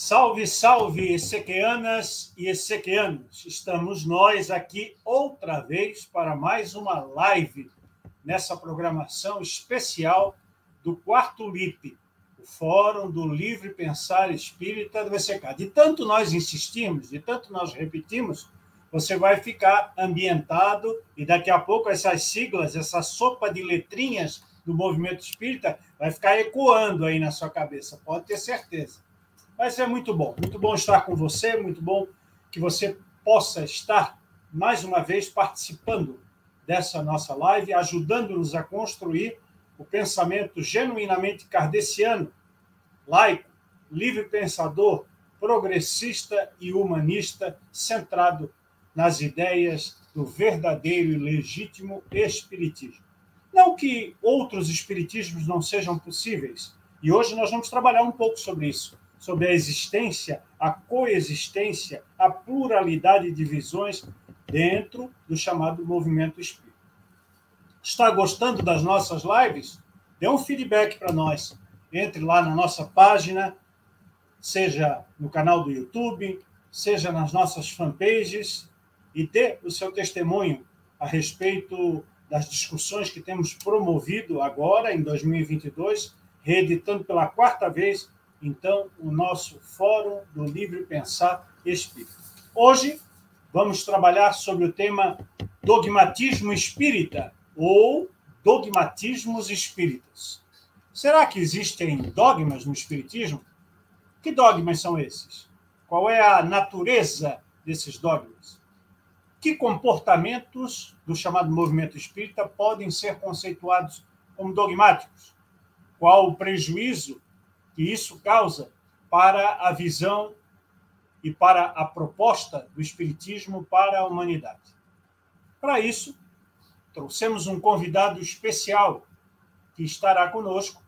Salve, salve, Ezequianas e Ezequianos! Estamos nós aqui outra vez para mais uma live nessa programação especial do Quarto LIP, o Fórum do Livre Pensar Espírita do ECK. De tanto nós insistimos, de tanto nós repetimos, você vai ficar ambientado e daqui a pouco essas siglas, essa sopa de letrinhas do movimento espírita vai ficar ecoando aí na sua cabeça, pode ter certeza. Mas é muito bom, muito bom estar com você, muito bom que você possa estar mais uma vez participando dessa nossa live, ajudando-nos a construir o pensamento genuinamente kardeciano, laico, livre pensador, progressista e humanista, centrado nas ideias do verdadeiro e legítimo espiritismo. Não que outros espiritismos não sejam possíveis, e hoje nós vamos trabalhar um pouco sobre isso, sobre a existência, a coexistência, a pluralidade de visões dentro do chamado movimento espírita. Está gostando das nossas lives? Dê um feedback para nós. Entre lá na nossa página, seja no canal do YouTube, seja nas nossas fanpages, e dê o seu testemunho a respeito das discussões que temos promovido agora, em 2022, reeditando pela quarta vez, então, o nosso Fórum do Livre Pensar Espírita. Hoje, vamos trabalhar sobre o tema dogmatismo espírita ou dogmatismos espíritas. Será que existem dogmas no espiritismo? Que dogmas são esses? Qual é a natureza desses dogmas? Que comportamentos do chamado movimento espírita podem ser conceituados como dogmáticos? Qual o prejuízo que isso causa para a visão e para a proposta do espiritismo para a humanidade? Para isso, trouxemos um convidado especial que estará conosco.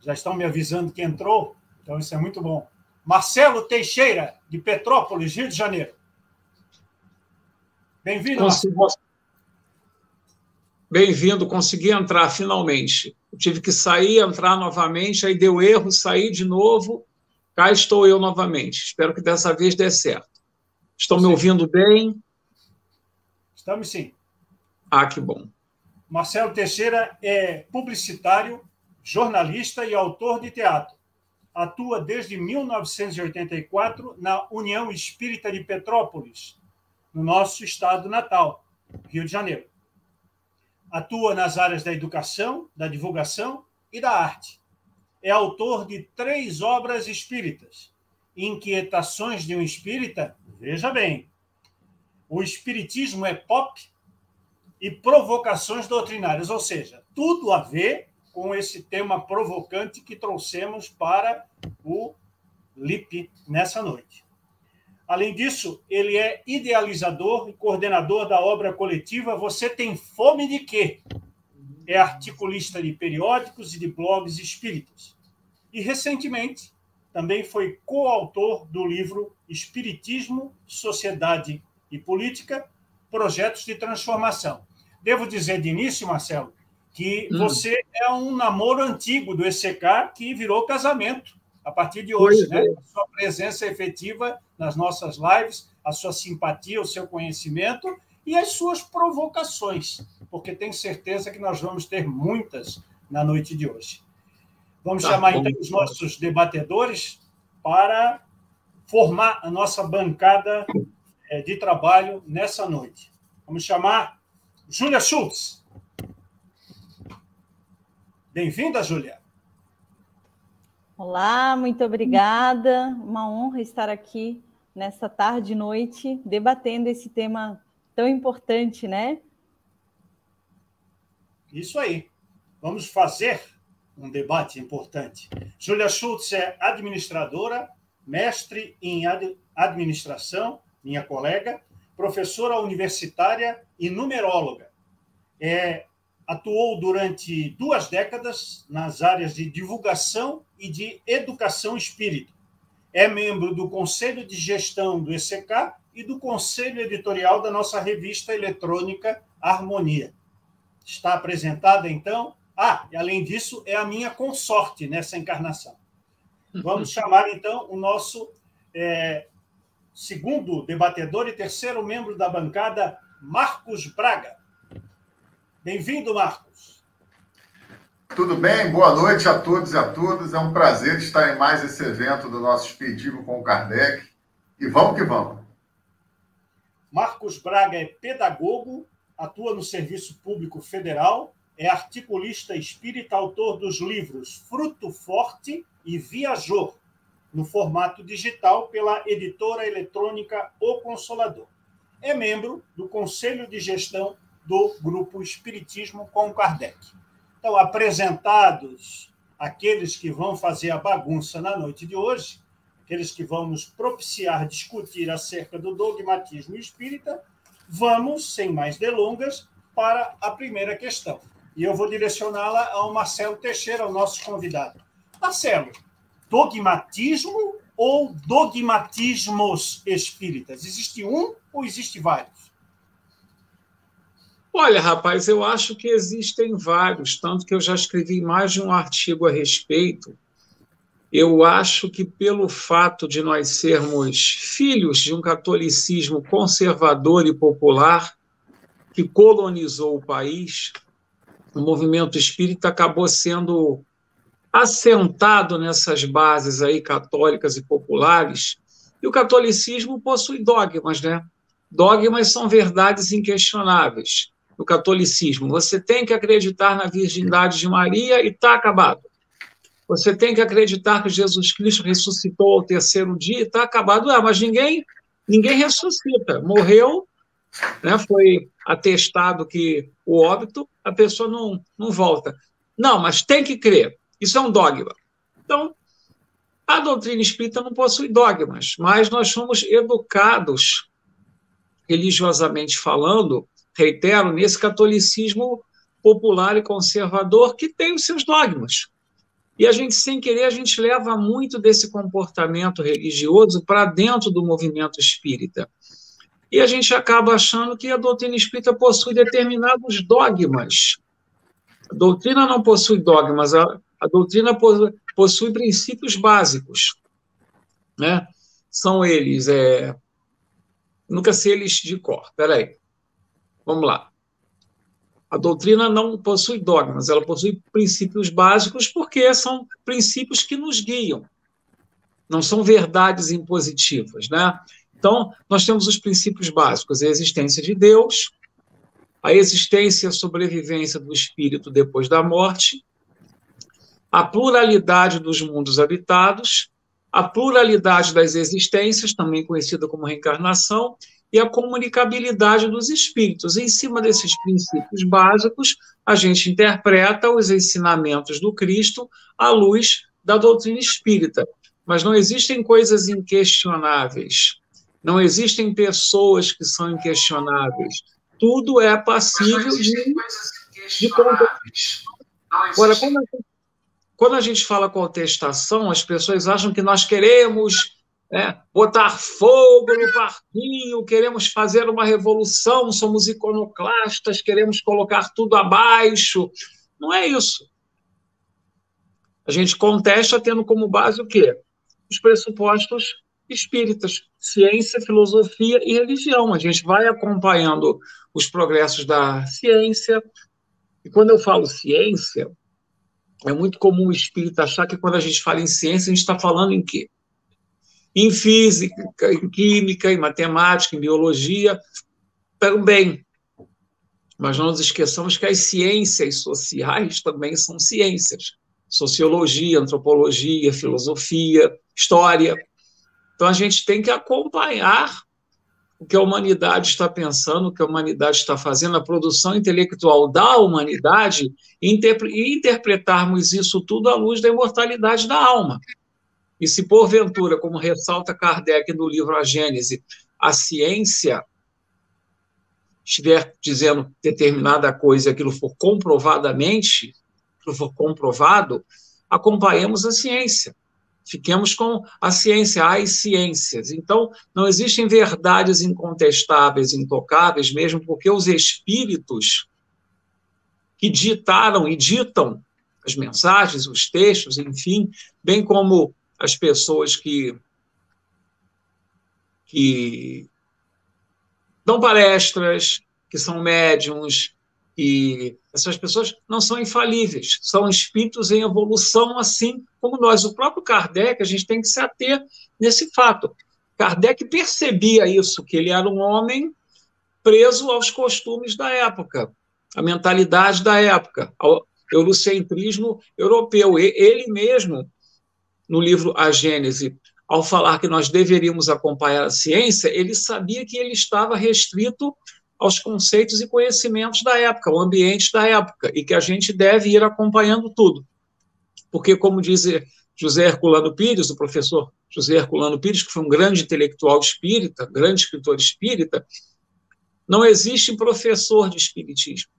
Já estão me avisando que entrou, então isso é muito bom. Marcelo Teixeira, de Petrópolis, Rio de Janeiro. Bem-vindo. Consegui... Bem-vindo, consegui entrar finalmente. Eu tive que sair, entrar novamente, aí deu erro, sair de novo. Cá estou eu novamente. Espero que dessa vez dê certo. Estão me ouvindo bem? Estamos sim. Ah, que bom. Marcelo Teixeira é publicitário, jornalista e autor de teatro. Atua desde 1984 na União Espírita de Petrópolis, no nosso estado natal, Rio de Janeiro. Atua nas áreas da educação, da divulgação e da arte. É autor de três obras espíritas: Inquietações de um Espírita, veja bem, o Espiritismo é pop e provocações doutrinárias, ou seja, tudo a ver com esse tema provocante que trouxemos para o LIP nessa noite. Além disso, ele é idealizador e coordenador da obra coletiva Você Tem Fome de Quê? É articulista de periódicos e de blogs espíritas. E, recentemente, também foi coautor do livro Espiritismo, Sociedade e Política Projetos de Transformação. Devo dizer de início, Marcelo, que hum. você é um namoro antigo do ECK que virou casamento a partir de hoje, né? É. A sua presença efetiva nas nossas lives, a sua simpatia, o seu conhecimento e as suas provocações, porque tenho certeza que nós vamos ter muitas na noite de hoje. Vamos tá, chamar então os nossos debatedores para formar a nossa bancada eh, de trabalho nessa noite. Vamos chamar Júlia Schultz. Bem-vinda, Júlia. Olá, muito obrigada. Uma honra estar aqui nessa tarde e noite debatendo esse tema tão importante, né? Isso aí. Vamos fazer um debate importante. Júlia Schultz é administradora, mestre em administração, minha colega, professora universitária e numeróloga. É atuou durante duas décadas nas áreas de divulgação e de educação espírita. É membro do Conselho de Gestão do ECK e do Conselho Editorial da nossa revista eletrônica Harmonia. Está apresentada, então. Ah, e além disso, é a minha consorte nessa encarnação. Vamos chamar, então, o nosso é, segundo debatedor e terceiro membro da bancada, Marcos Braga. Bem-vindo, Marcos. Tudo bem? Boa noite a todos e a todas. É um prazer estar em mais esse evento do nosso Expeditivo com o Kardec. E vamos que vamos. Marcos Braga é pedagogo, atua no Serviço Público Federal, é articulista espírita, autor dos livros Fruto Forte e Viajor, no formato digital pela editora eletrônica O Consolador. É membro do Conselho de Gestão do Grupo Espiritismo com Kardec. Então, apresentados aqueles que vão fazer a bagunça na noite de hoje, aqueles que vão nos propiciar discutir acerca do dogmatismo espírita, vamos, sem mais delongas, para a primeira questão. E eu vou direcioná-la ao Marcelo Teixeira, o nosso convidado. Marcelo, dogmatismo ou dogmatismos espíritas? Existe um ou existe vários? Olha, rapaz, eu acho que existem vários, tanto que eu já escrevi mais de um artigo a respeito. Eu acho que, pelo fato de nós sermos filhos de um catolicismo conservador e popular, que colonizou o país, o movimento espírita acabou sendo assentado nessas bases aí católicas e populares, e o catolicismo possui dogmas, né? Dogmas são verdades inquestionáveis. No catolicismo, você tem que acreditar na virgindade de Maria e está acabado. Você tem que acreditar que Jesus Cristo ressuscitou ao terceiro dia e está acabado. Ah, mas ninguém, ninguém ressuscita. Morreu, né, foi atestado que o óbito, a pessoa não, não volta. Não, mas tem que crer. Isso é um dogma. Então, a doutrina espírita não possui dogmas, mas nós somos educados, religiosamente falando, reitero, nesse catolicismo popular e conservador que tem os seus dogmas. E a gente, sem querer, a gente leva muito desse comportamento religioso para dentro do movimento espírita. E a gente acaba achando que a doutrina espírita possui determinados dogmas. A doutrina não possui dogmas, a, a doutrina possui princípios básicos, né? São eles, é... nunca sei eles de cor, peraí, vamos lá. A doutrina não possui dogmas, ela possui princípios básicos porque são princípios que nos guiam, não são verdades impositivas, né? Então, nós temos os princípios básicos, a existência de Deus, a existência e a sobrevivência do espírito depois da morte, a pluralidade dos mundos habitados, a pluralidade das existências, também conhecida como reencarnação, e a comunicabilidade dos espíritos. Em cima desses princípios básicos, a gente interpreta os ensinamentos do Cristo à luz da doutrina espírita. Mas não existem coisas inquestionáveis. Não existem pessoas que são inquestionáveis. Tudo é passível de, de Agora, como a gente quando a gente fala contestação, as pessoas acham que nós queremos né, botar fogo no parquinho, queremos fazer uma revolução, somos iconoclastas, queremos colocar tudo abaixo. Não é isso. A gente contesta tendo como base o quê? Os pressupostos espíritas, ciência, filosofia e religião. A gente vai acompanhando os progressos da ciência. E quando eu falo ciência, é muito comum o espírito achar que quando a gente fala em ciência, a gente está falando em quê? Em física, em química, em matemática, em biologia, também. Mas não nos esqueçamos que as ciências sociais também são ciências. Sociologia, antropologia, filosofia, história. Então a gente tem que acompanhar o que a humanidade está pensando, o que a humanidade está fazendo, a produção intelectual da humanidade, e interpretarmos isso tudo à luz da imortalidade da alma. E se porventura, como ressalta Kardec no livro A Gênese, a ciência estiver dizendo determinada coisa e aquilo for comprovadamente, aquilo for comprovado, acompanhemos a ciência. Fiquemos com a ciência, as ciências. Então, não existem verdades incontestáveis, intocáveis, mesmo porque os espíritos que ditaram e ditam as mensagens, os textos, enfim, bem como as pessoas que, que dão palestras, que são médiums, e essas pessoas não são infalíveis, são espíritos em evolução, assim como nós. O próprio Kardec, a gente tem que se ater nesse fato. Kardec percebia isso, que ele era um homem preso aos costumes da época, à mentalidade da época, ao eurocentrismo europeu. Ele mesmo, no livro A Gênese, ao falar que nós deveríamos acompanhar a ciência, ele sabia que ele estava restrito aos conceitos e conhecimentos da época, ao ambiente da época, e que a gente deve ir acompanhando tudo. Porque, como diz José Herculano Pires, o professor José Herculano Pires, que foi um grande intelectual espírita, grande escritor espírita, não existe professor de espiritismo.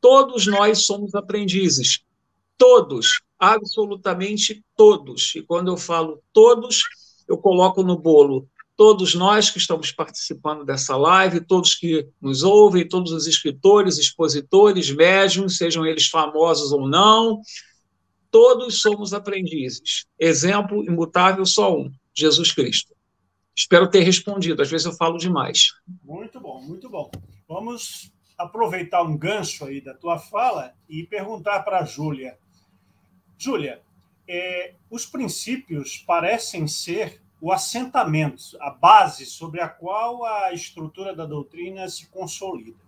Todos nós somos aprendizes. Todos, absolutamente todos. E quando eu falo todos, eu coloco no bolo todos nós que estamos participando dessa live, todos que nos ouvem, todos os escritores, expositores, médiums, sejam eles famosos ou não, todos somos aprendizes. Exemplo imutável só um: Jesus Cristo. Espero ter respondido, às vezes eu falo demais. Muito bom, muito bom. Vamos aproveitar um gancho aí da tua fala e perguntar para a Júlia. Júlia, é, os princípios parecem ser o assentamento, a base sobre a qual a estrutura da doutrina se consolida.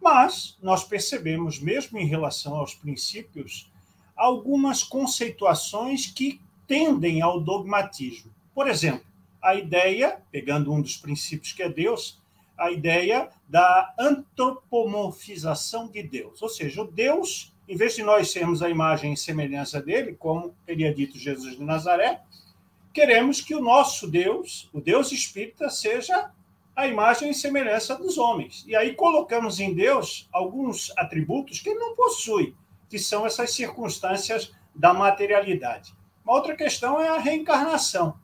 Mas nós percebemos, mesmo em relação aos princípios, algumas conceituações que tendem ao dogmatismo. Por exemplo, a ideia, pegando um dos princípios que é Deus, a ideia da antropomorfização de Deus. Ou seja, o Deus, em vez de nós sermos a imagem e semelhança dele, como teria dito Jesus de Nazaré, queremos que o nosso Deus, o Deus espírita, seja a imagem e semelhança dos homens. E aí colocamos em Deus alguns atributos que ele não possui, que são essas circunstâncias da materialidade. Uma outra questão é a reencarnação,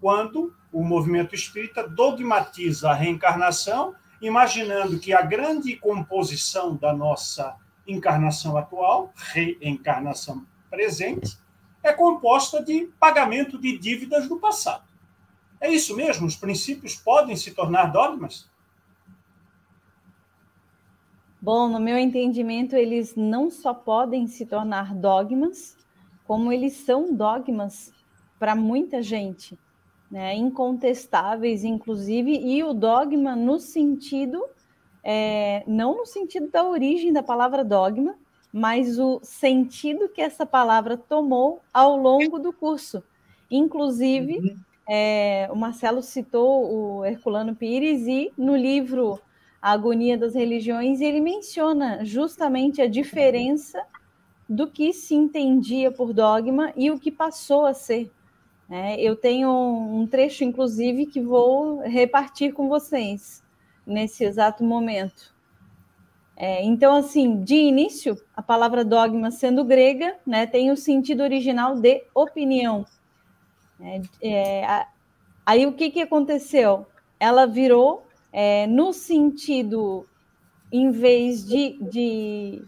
quando o movimento espírita dogmatiza a reencarnação, imaginando que a grande composição da nossa encarnação atual, reencarnação presente, é composta de pagamento de dívidas do passado. É isso mesmo? Os princípios podem se tornar dogmas? Bom, no meu entendimento, eles não só podem se tornar dogmas, como eles são dogmas para muita gente, né? incontestáveis, inclusive, e o dogma no sentido, é, não no sentido da origem da palavra dogma, mas o sentido que essa palavra tomou ao longo do curso. Inclusive, uhum. é, o Marcelo citou o Herculano Pires e no livro A Agonia das Religiões ele menciona justamente a diferença do que se entendia por dogma e o que passou a ser. É, eu tenho um trecho, inclusive, que vou repartir com vocês nesse exato momento. É, então, assim, de início, a palavra dogma, sendo grega, né, tem o sentido original de opinião. É, é, a, aí o que, que aconteceu? Ela virou é, no sentido, em vez de, de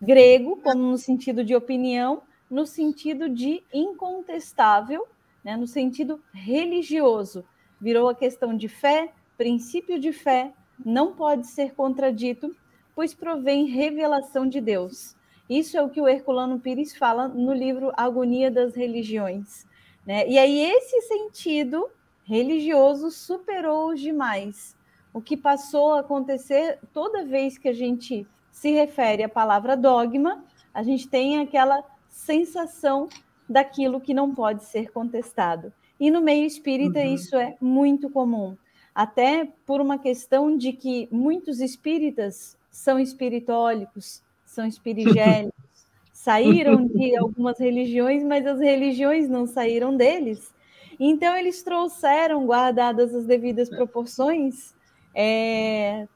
grego, como no sentido de opinião, no sentido de incontestável, né, no sentido religioso. Virou a questão de fé, princípio de fé, não pode ser contradito pois provém revelação de Deus. Isso é o que o Herculano Pires fala no livro Agonia das Religiões. Né? E aí, esse sentido religioso superou os demais. O que passou a acontecer toda vez que a gente se refere à palavra dogma, a gente tem aquela sensação daquilo que não pode ser contestado. E no meio espírita, uhum. isso é muito comum. Até por uma questão de que muitos espíritas são espiritólicos, são espirigélicos, saíram de algumas religiões, mas as religiões não saíram deles. Então, eles trouxeram, guardadas as devidas proporções, é,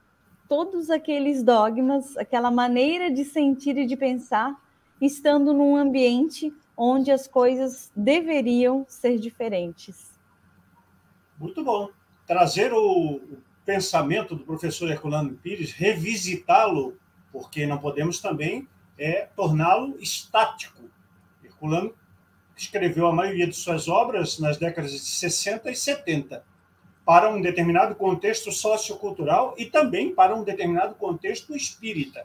todos aqueles dogmas, aquela maneira de sentir e de pensar, estando num ambiente onde as coisas deveriam ser diferentes. Muito bom. Trazer o, pensamento do professor Herculano Pires, revisitá-lo, porque não podemos também é, torná-lo estático. Herculano escreveu a maioria de suas obras nas décadas de 60 e 70, para um determinado contexto sociocultural e também para um determinado contexto espírita.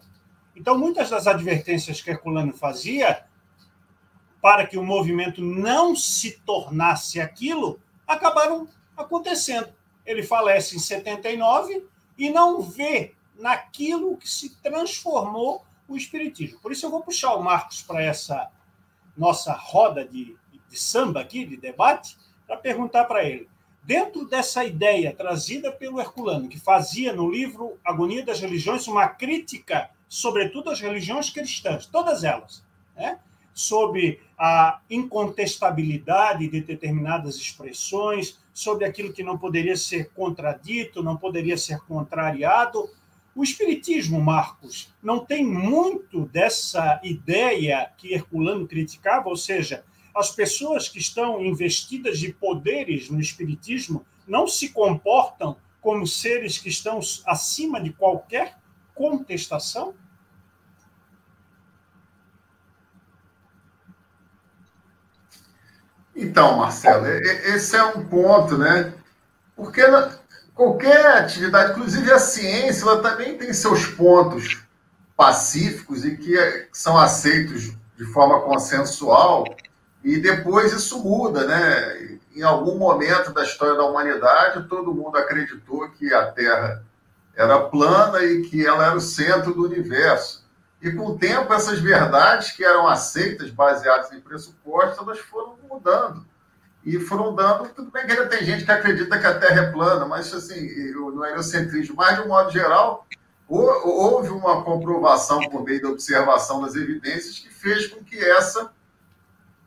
Então, muitas das advertências que Herculano fazia para que o movimento não se tornasse aquilo, acabaram acontecendo. Ele falece em 79 e não vê naquilo que se transformou o Espiritismo. Por isso eu vou puxar o Marcos para essa nossa roda de, de samba aqui, de debate, para perguntar para ele. Dentro dessa ideia trazida pelo Herculano, que fazia no livro Agonia das Religiões uma crítica, sobretudo às religiões cristãs, todas elas, né? sobre a incontestabilidade de determinadas expressões, sobre aquilo que não poderia ser contradito, não poderia ser contrariado. O Espiritismo, Marcos, não tem muito dessa ideia que Herculano criticava, ou seja, as pessoas que estão investidas de poderes no Espiritismo não se comportam como seres que estão acima de qualquer contestação? Então, Marcelo, esse é um ponto, né? Porque qualquer atividade, inclusive a ciência, ela também tem seus pontos pacíficos e que são aceitos de forma consensual, e depois isso muda, né? Em algum momento da história da humanidade, todo mundo acreditou que a Terra era plana e que ela era o centro do universo. E com o tempo, essas verdades que eram aceitas, baseadas em pressupostos, elas foram mudando. E foram dando. Tudo bem que ainda tem gente que acredita que a Terra é plana, mas assim, no heliocentrismo, mas de um modo geral, houve uma comprovação por meio da observação das evidências que fez com que essa,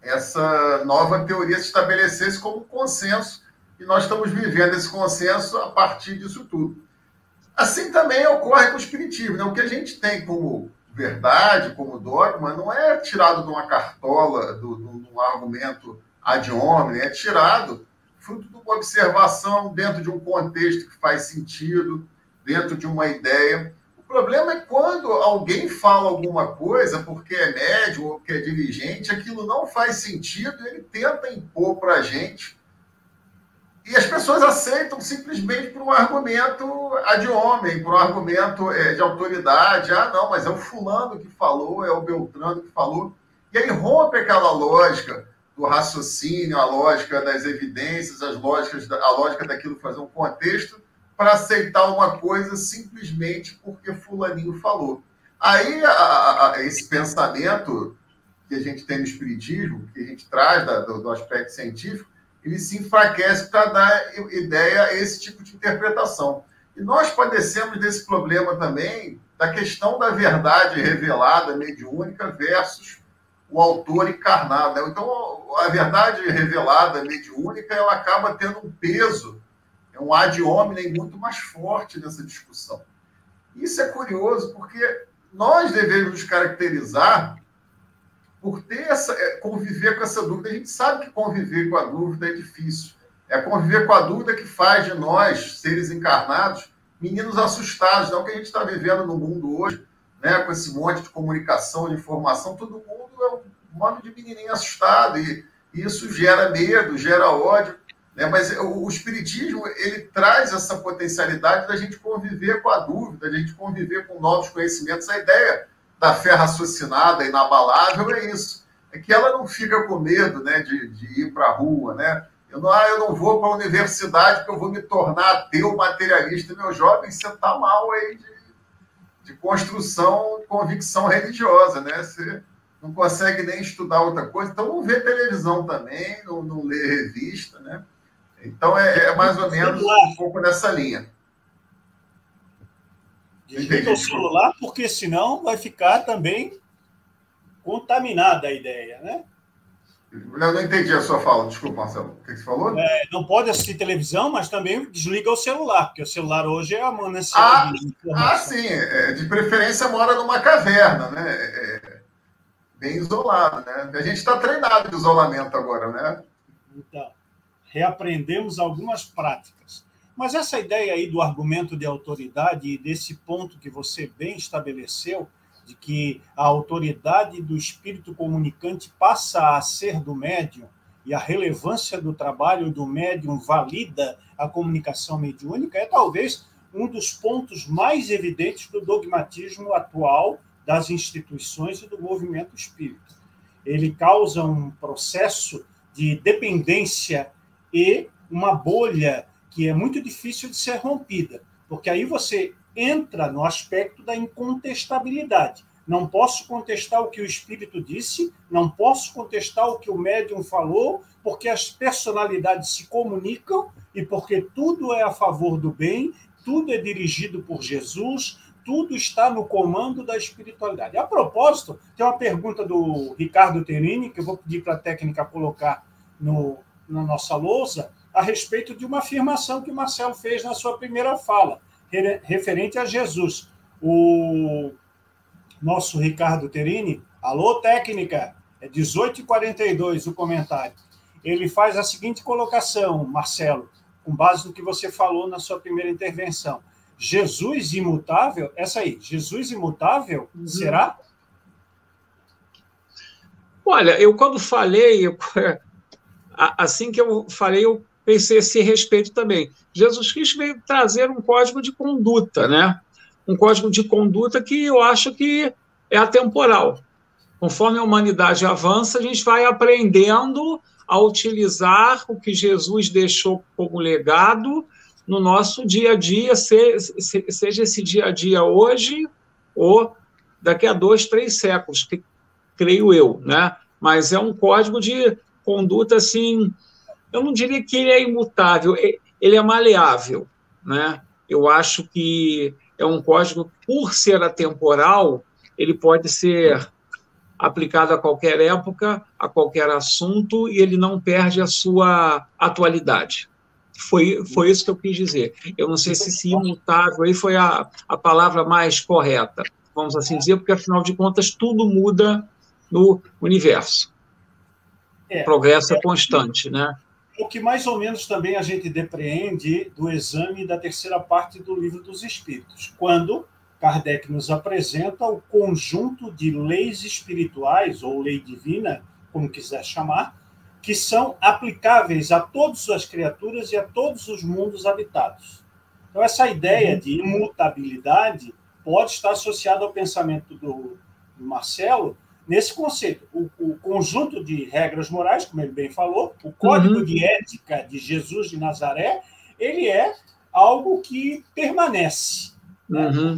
essa nova teoria se estabelecesse como consenso. E nós estamos vivendo esse consenso a partir disso tudo. Assim também ocorre com o Espiritismo. Né? O que a gente tem como verdade, como dogma, não é tirado de uma cartola, de um argumento ad hominem, é tirado fruto de uma observação dentro de um contexto que faz sentido, dentro de uma ideia. O problema é quando alguém fala alguma coisa porque é médium ou porque é dirigente, aquilo não faz sentido ele tenta impor para a gente e as pessoas aceitam simplesmente por um argumento ad homem, por um argumento é, de autoridade. Ah, não, mas é o fulano que falou, é o Beltrano que falou. E aí rompe aquela lógica do raciocínio, a lógica das evidências, as lógicas, a lógica daquilo fazer um contexto, para aceitar uma coisa simplesmente porque fulaninho falou. Aí a, a, esse pensamento que a gente tem no espiritismo, que a gente traz da, do, do aspecto científico, ele se enfraquece para dar ideia a esse tipo de interpretação. E nós padecemos desse problema também da questão da verdade revelada, mediúnica, versus o autor encarnado. Né? Então, a verdade revelada, mediúnica, ela acaba tendo um peso, é um ad hominem muito mais forte nessa discussão. Isso é curioso, porque nós devemos nos caracterizar por ter essa, é, conviver com essa dúvida. A gente sabe que conviver com a dúvida é difícil. É conviver com a dúvida que faz de nós, seres encarnados, meninos assustados. Não que a gente está vivendo no mundo hoje, né, com esse monte de comunicação, de informação, todo mundo é um modo de menininho assustado e, isso gera medo, gera ódio. Né? Mas o Espiritismo ele traz essa potencialidade da gente conviver com a dúvida, da gente conviver com novos conhecimentos. A ideia da fé raciocinada, inabalável, é isso. É que ela não fica com medo né, de, de ir para a rua, né? Eu não, ah, eu não vou para a universidade porque eu vou me tornar ateu materialista. Meu jovem, você está mal aí de, de construção, convicção religiosa, né? Você não consegue nem estudar outra coisa, então não vê televisão também, não, não lê revista, né? Então é, é mais ou menos um pouco nessa linha. Desliga o celular, porque senão vai ficar também contaminada a ideia, né? Eu não entendi a sua fala, desculpa, Marcelo. O que você falou? É, não pode assistir televisão, mas também desliga o celular, porque o celular hoje é a manancial ah, Ah, sim. É, de preferência mora numa caverna, né? É, é bem isolado, né? A gente está treinado de isolamento agora, né? Então, reaprendemos algumas práticas. Mas essa ideia aí do argumento de autoridade e desse ponto que você bem estabeleceu, de que a autoridade do espírito comunicante passa a ser do médium e a relevância do trabalho do médium valida a comunicação mediúnica, é talvez um dos pontos mais evidentes do dogmatismo atual das instituições e do movimento espírita. Ele causa um processo de dependência e uma bolha que é muito difícil de ser rompida, porque aí você entra no aspecto da incontestabilidade. Não posso contestar o que o espírito disse, não posso contestar o que o médium falou, porque as personalidades se comunicam e porque tudo é a favor do bem, tudo é dirigido por Jesus, tudo está no comando da espiritualidade. A propósito, tem uma pergunta do Ricardo Terini, que eu vou pedir para a técnica colocar no, na nossa lousa, a respeito de uma afirmação que o Marcelo fez na sua primeira fala, referente a Jesus. O nosso Ricardo Terini, alô, técnica, é 18h42 o comentário. Ele faz a seguinte colocação, Marcelo, com base no que você falou na sua primeira intervenção. Jesus imutável, essa aí, Jesus imutável, uhum. será? Olha, eu quando falei, eu, assim que eu falei, eu pensei esse respeito também. Jesus Cristo veio trazer um código de conduta, né? Um código de conduta que eu acho que é atemporal. Conforme a humanidade avança, a gente vai aprendendo a utilizar o que Jesus deixou como legado no nosso dia a dia, seja esse dia a dia hoje ou daqui a dois, três séculos, que, creio eu, né? Mas é um código de conduta assim, eu não diria que ele é imutável, ele é maleável, né? Eu acho que é um código, por ser atemporal, ele pode ser aplicado a qualquer época, a qualquer assunto, e ele não perde a sua atualidade. Foi, foi isso que eu quis dizer. Eu não sei se esse imutável aí foi a, a palavra mais correta, vamos assim dizer, porque afinal de contas tudo muda no universo. É, Progresso é, é constante, né? O que mais ou menos também a gente depreende do exame da terceira parte do Livro dos Espíritos, quando Kardec nos apresenta o conjunto de leis espirituais, ou lei divina, como quiser chamar, que são aplicáveis a todas as criaturas e a todos os mundos habitados. Então, essa ideia uhum. de imutabilidade pode estar associada ao pensamento do, do Marcelo nesse conceito. O, o, conjunto de regras morais, como ele bem falou, o código uhum. de ética de Jesus de Nazaré, ele é algo que permanece. Né? Uhum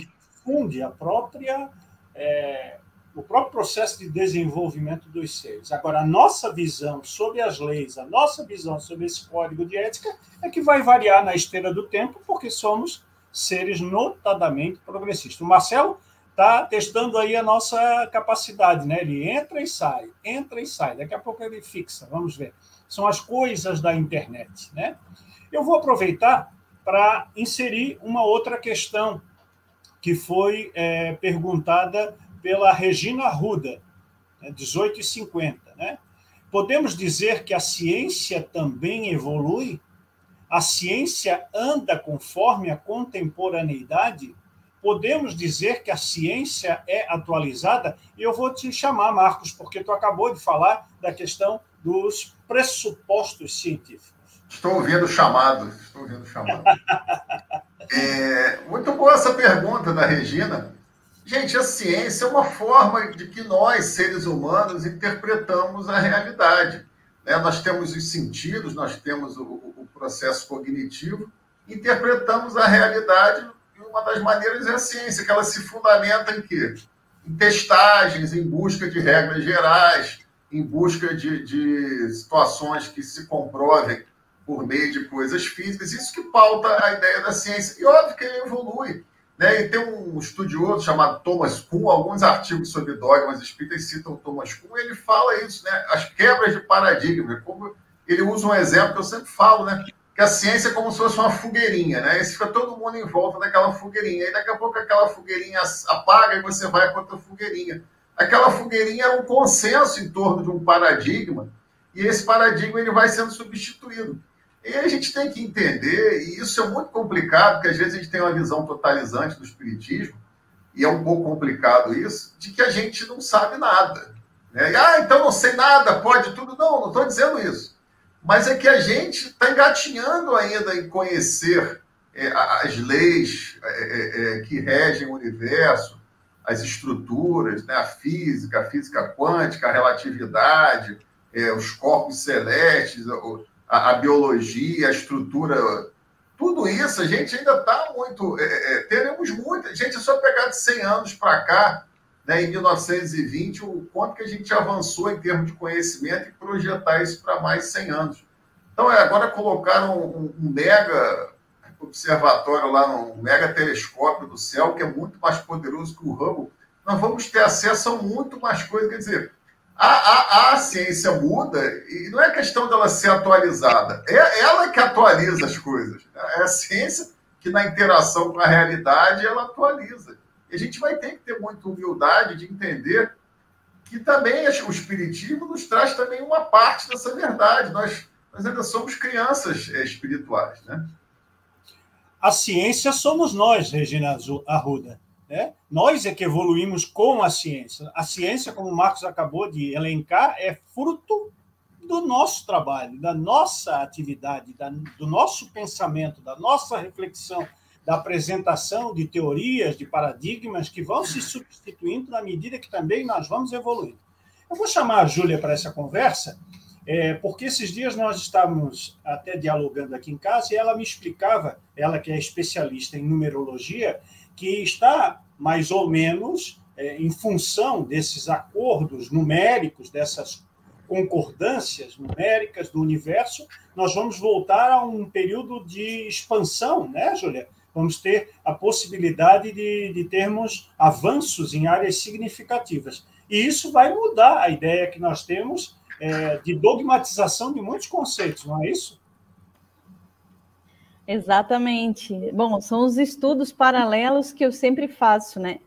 funde a própria, é, o próprio processo de desenvolvimento dos seres. Agora, a nossa visão sobre as leis, a nossa visão sobre esse código de ética é que vai variar na esteira do tempo, porque somos seres notadamente progressistas. O Marcelo está testando aí a nossa capacidade, né? Ele entra e sai, entra e sai. Daqui a pouco ele fixa, vamos ver. São as coisas da internet, né? Eu vou aproveitar para inserir uma outra questão que foi é, perguntada pela Regina Ruda, né, 1850. Né? Podemos dizer que a ciência também evolui? A ciência anda conforme a contemporaneidade? Podemos dizer que a ciência é atualizada? E eu vou te chamar, Marcos, porque tu acabou de falar da questão dos pressupostos científicos. Estou ouvindo o chamado, estou ouvindo o chamado. É, muito boa essa pergunta da Regina. Gente, a ciência é uma forma de que nós, seres humanos, interpretamos a realidade. Né? Nós temos os sentidos, nós temos o, o processo cognitivo, interpretamos a realidade e uma das maneiras é a ciência, que ela se fundamenta em quê? Em testagens, em busca de regras gerais, em busca de, de situações que se comprovem por meio de coisas físicas, isso que pauta a ideia da ciência. E óbvio que ele evolui. Né? E tem um estudioso chamado Thomas Kuhn, alguns artigos sobre dogmas espíritas citam Thomas Kuhn, ele fala isso, né? as quebras de paradigma. Como ele usa um exemplo que eu sempre falo, né? Que a ciência é como se fosse uma fogueirinha, né? E fica todo mundo em volta daquela fogueirinha. E daqui a pouco aquela fogueirinha apaga e você vai para outra fogueirinha. Aquela fogueirinha era um consenso em torno de um paradigma, e esse paradigma ele vai sendo substituído. E a gente tem que entender, e isso é muito complicado, porque às vezes a gente tem uma visão totalizante do espiritismo, e é um pouco complicado isso, de que a gente não sabe nada. Né? ah, então não sei nada, pode tudo. Não, não estou dizendo isso. Mas é que a gente está engatinhando ainda em conhecer é, as leis é, é, é, que regem o universo, as estruturas, né? a física, a física quântica, a relatividade, é, os corpos celestes, a, a biologia, a estrutura tudo isso a gente ainda está muito. É, teremos muita. Gente, é só pegar de 100 anos para cá, né, em 1920, o quanto que a gente avançou em termos de conhecimento e projetar isso para mais 100 anos. Então, é, agora colocaram um, um, mega observatório lá, um mega telescópio do céu, que é muito mais poderoso que o Hubble. Nós vamos ter acesso a muito mais coisas. Quer dizer, a, a, a, ciência muda e não é questão dela ser atualizada, é ela que atualiza as coisas. É a ciência que, na interação com a realidade, ela atualiza. E a gente vai ter que ter muita humildade de entender que também o Espiritismo nos traz também uma parte dessa verdade. Nós, nós ainda somos crianças é, espirituais. Né? A ciência somos nós, Regina Arruda. Né? Nós é que evoluímos com a ciência. A ciência, como o Marcos acabou de elencar, é fruto do nosso trabalho, da nossa atividade, da, do nosso pensamento, da nossa reflexão, da apresentação de teorias, de paradigmas que vão se substituindo na medida que também nós vamos evoluindo. Eu vou chamar a Júlia para essa conversa, é, porque esses dias nós estávamos até dialogando aqui em casa e ela me explicava, ela que é especialista em numerologia, que está mais ou menos é, em função desses acordos numéricos, dessas concordâncias numéricas do universo, nós vamos voltar a um período de expansão, né, Júlia? Vamos ter a possibilidade de, de termos avanços em áreas significativas. E isso vai mudar a ideia que nós temos é, de dogmatização de muitos conceitos, não é isso? Exatamente. Bom, são os estudos paralelos que eu sempre faço, né?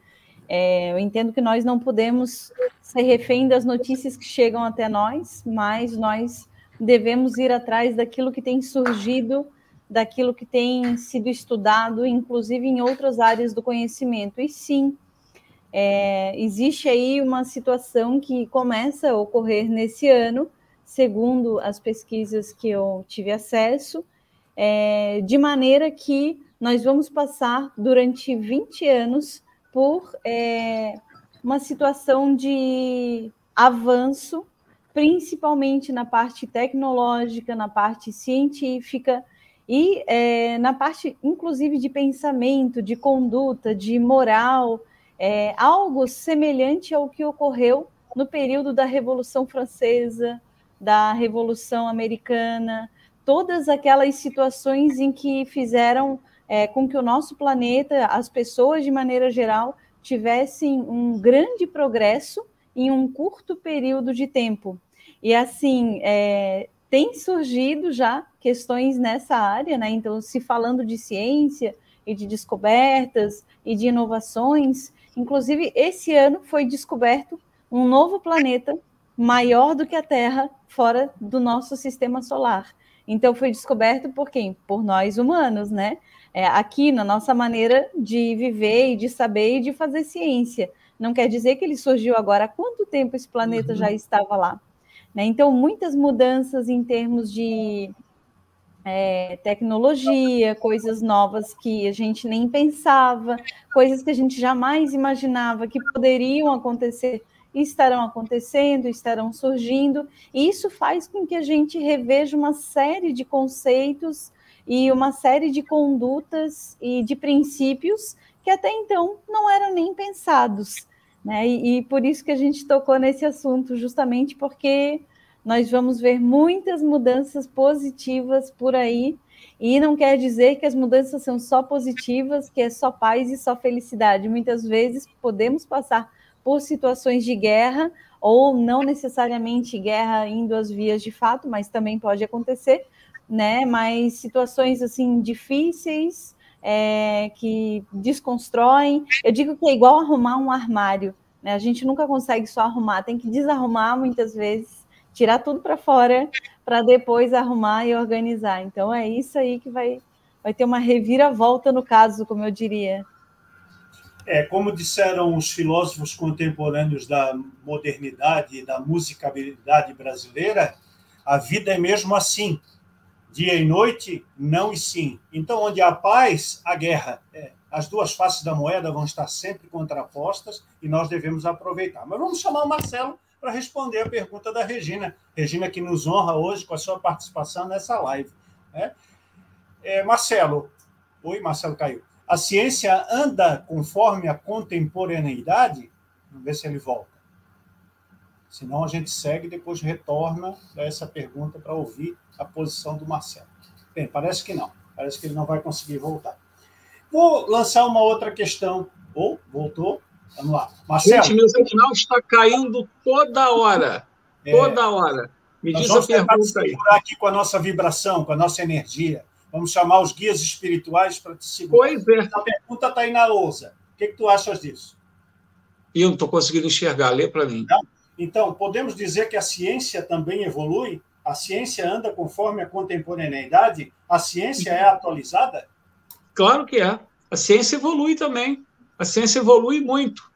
É, eu entendo que nós não podemos ser refém das notícias que chegam até nós, mas nós devemos ir atrás daquilo que tem surgido, daquilo que tem sido estudado, inclusive em outras áreas do conhecimento. E sim, é, existe aí uma situação que começa a ocorrer nesse ano, segundo as pesquisas que eu tive acesso, é, de maneira que nós vamos passar durante 20 anos por é, uma situação de avanço, principalmente na parte tecnológica, na parte científica e é, na parte, inclusive, de pensamento, de conduta, de moral, é, algo semelhante ao que ocorreu no período da Revolução Francesa, da Revolução Americana, todas aquelas situações em que fizeram é, com que o nosso planeta, as pessoas de maneira geral, tivessem um grande progresso em um curto período de tempo. E assim, é, tem surgido já questões nessa área, né? Então, se falando de ciência e de descobertas e de inovações, inclusive esse ano foi descoberto um novo planeta maior do que a Terra fora do nosso sistema solar. Então foi descoberto por quem? Por nós humanos, né? É, aqui na nossa maneira de viver e de saber e de fazer ciência. Não quer dizer que ele surgiu agora. Há quanto tempo esse planeta uhum. já estava lá? Né? Então, muitas mudanças em termos de é, tecnologia, coisas novas que a gente nem pensava, coisas que a gente jamais imaginava que poderiam acontecer estarão acontecendo, estarão surgindo, e isso faz com que a gente reveja uma série de conceitos e uma série de condutas e de princípios que até então não eram nem pensados. Né? E, e por isso que a gente tocou nesse assunto, justamente porque nós vamos ver muitas mudanças positivas por aí, e não quer dizer que as mudanças são só positivas, que é só paz e só felicidade. Muitas vezes podemos passar por situações de guerra, ou não necessariamente guerra em duas vias de fato, mas também pode acontecer, né? Mas situações assim difíceis é, que desconstroem. Eu digo que é igual arrumar um armário, né? A gente nunca consegue só arrumar, tem que desarrumar muitas vezes, tirar tudo para fora para depois arrumar e organizar. Então é isso aí que vai vai ter uma reviravolta no caso, como eu diria. É, como disseram os filósofos contemporâneos da modernidade e da musicabilidade brasileira, a vida é mesmo assim. Dia e noite, não e sim. Então, onde há paz, há guerra. É, as duas faces da moeda vão estar sempre contrapostas e nós devemos aproveitar. Mas vamos chamar o Marcelo para responder a pergunta da Regina. Regina, que nos honra hoje com a sua participação nessa live. Né? É, Marcelo, oi, Marcelo caiu. A ciência anda conforme a contemporaneidade? Vamos ver se ele volta. Senão a gente segue e depois retorna a essa pergunta para ouvir a posição do Marcelo. Bem, parece que não. Parece que ele não vai conseguir voltar. Vou lançar uma outra questão. Ou, oh, voltou? Vamos lá. Marcelo. Gente, meu sinal está caindo toda hora. É, toda hora. Me diz a pergunta aí. aqui com a nossa vibração, com a nossa energia. Vamos chamar os guias espirituais para te segurar. Pois é. A pergunta está aí na lousa. O que, que tu achas disso? E eu não estou conseguindo enxergar. Lê para mim. Não? Então, podemos dizer que a ciência também evolui? A ciência anda conforme a contemporaneidade? A ciência é atualizada? Claro que é. A ciência evolui também. A ciência evolui muito.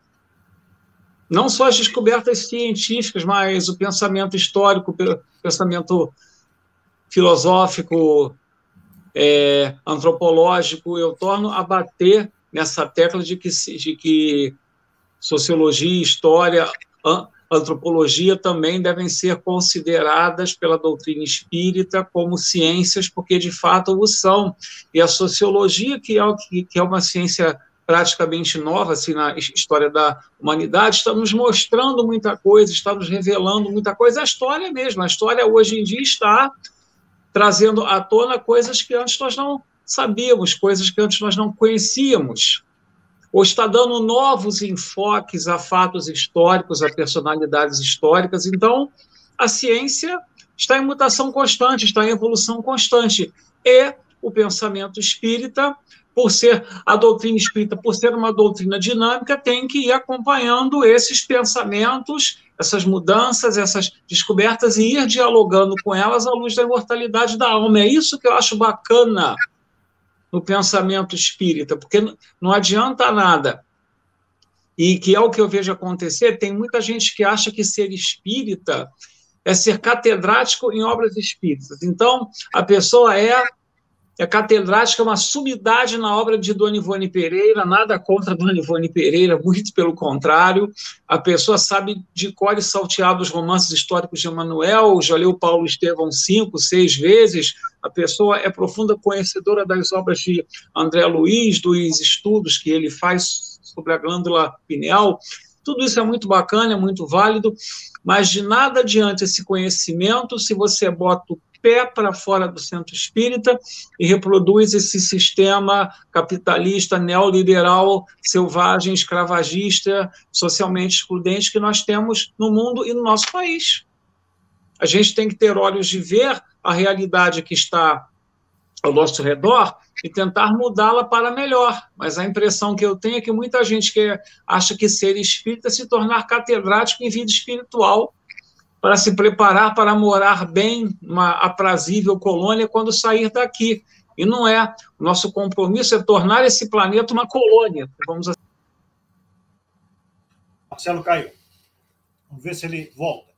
Não só as descobertas científicas, mas o pensamento histórico, o pensamento filosófico, é, antropológico. Eu torno a bater nessa tecla de que, de que sociologia, história, antropologia também devem ser consideradas pela doutrina espírita como ciências, porque de fato o são. E a sociologia, que é, que é uma ciência praticamente nova assim, na história da humanidade, está nos mostrando muita coisa, está nos revelando muita coisa. A história mesmo, a história hoje em dia está trazendo à tona coisas que antes nós não sabíamos, coisas que antes nós não conhecíamos ou está dando novos enfoques a fatos históricos, a personalidades históricas. Então, a ciência está em mutação constante, está em evolução constante. E o pensamento espírita, por ser a doutrina espírita, por ser uma doutrina dinâmica, tem que ir acompanhando esses pensamentos, essas mudanças, essas descobertas e ir dialogando com elas à luz da imortalidade da alma. É isso que eu acho bacana no pensamento espírita, porque não adianta nada. E que é o que eu vejo acontecer, tem muita gente que acha que ser espírita é ser catedrático em obras espíritas. Então, a pessoa é é catedrática, uma sumidade na obra de Dona Ivone Pereira, nada contra Dona Ivone Pereira, muito pelo contrário. A pessoa sabe de cor e salteado os romances históricos de Emanuel, já leu Paulo Estevão cinco, seis vezes. A pessoa é profunda conhecedora das obras de André Luiz, dos estudos que ele faz sobre a glândula pineal. Tudo isso é muito bacana, é muito válido, mas de nada adianta esse conhecimento se você bota o pé para fora do centro espírita e reproduz esse sistema capitalista, neoliberal, selvagem, escravagista, socialmente excludente que nós temos no mundo e no nosso país. A gente tem que ter olhos de ver a realidade que está ao nosso redor e tentar mudá-la para melhor. Mas a impressão que eu tenho é que muita gente que acha que ser espírita é se tornar catedrático em vida espiritual para se preparar para morar bem numa aprazível colônia quando sair daqui. E não é. O nosso compromisso é tornar esse planeta uma colônia. Vamos assim. Marcelo caiu. Vamos ver se ele volta.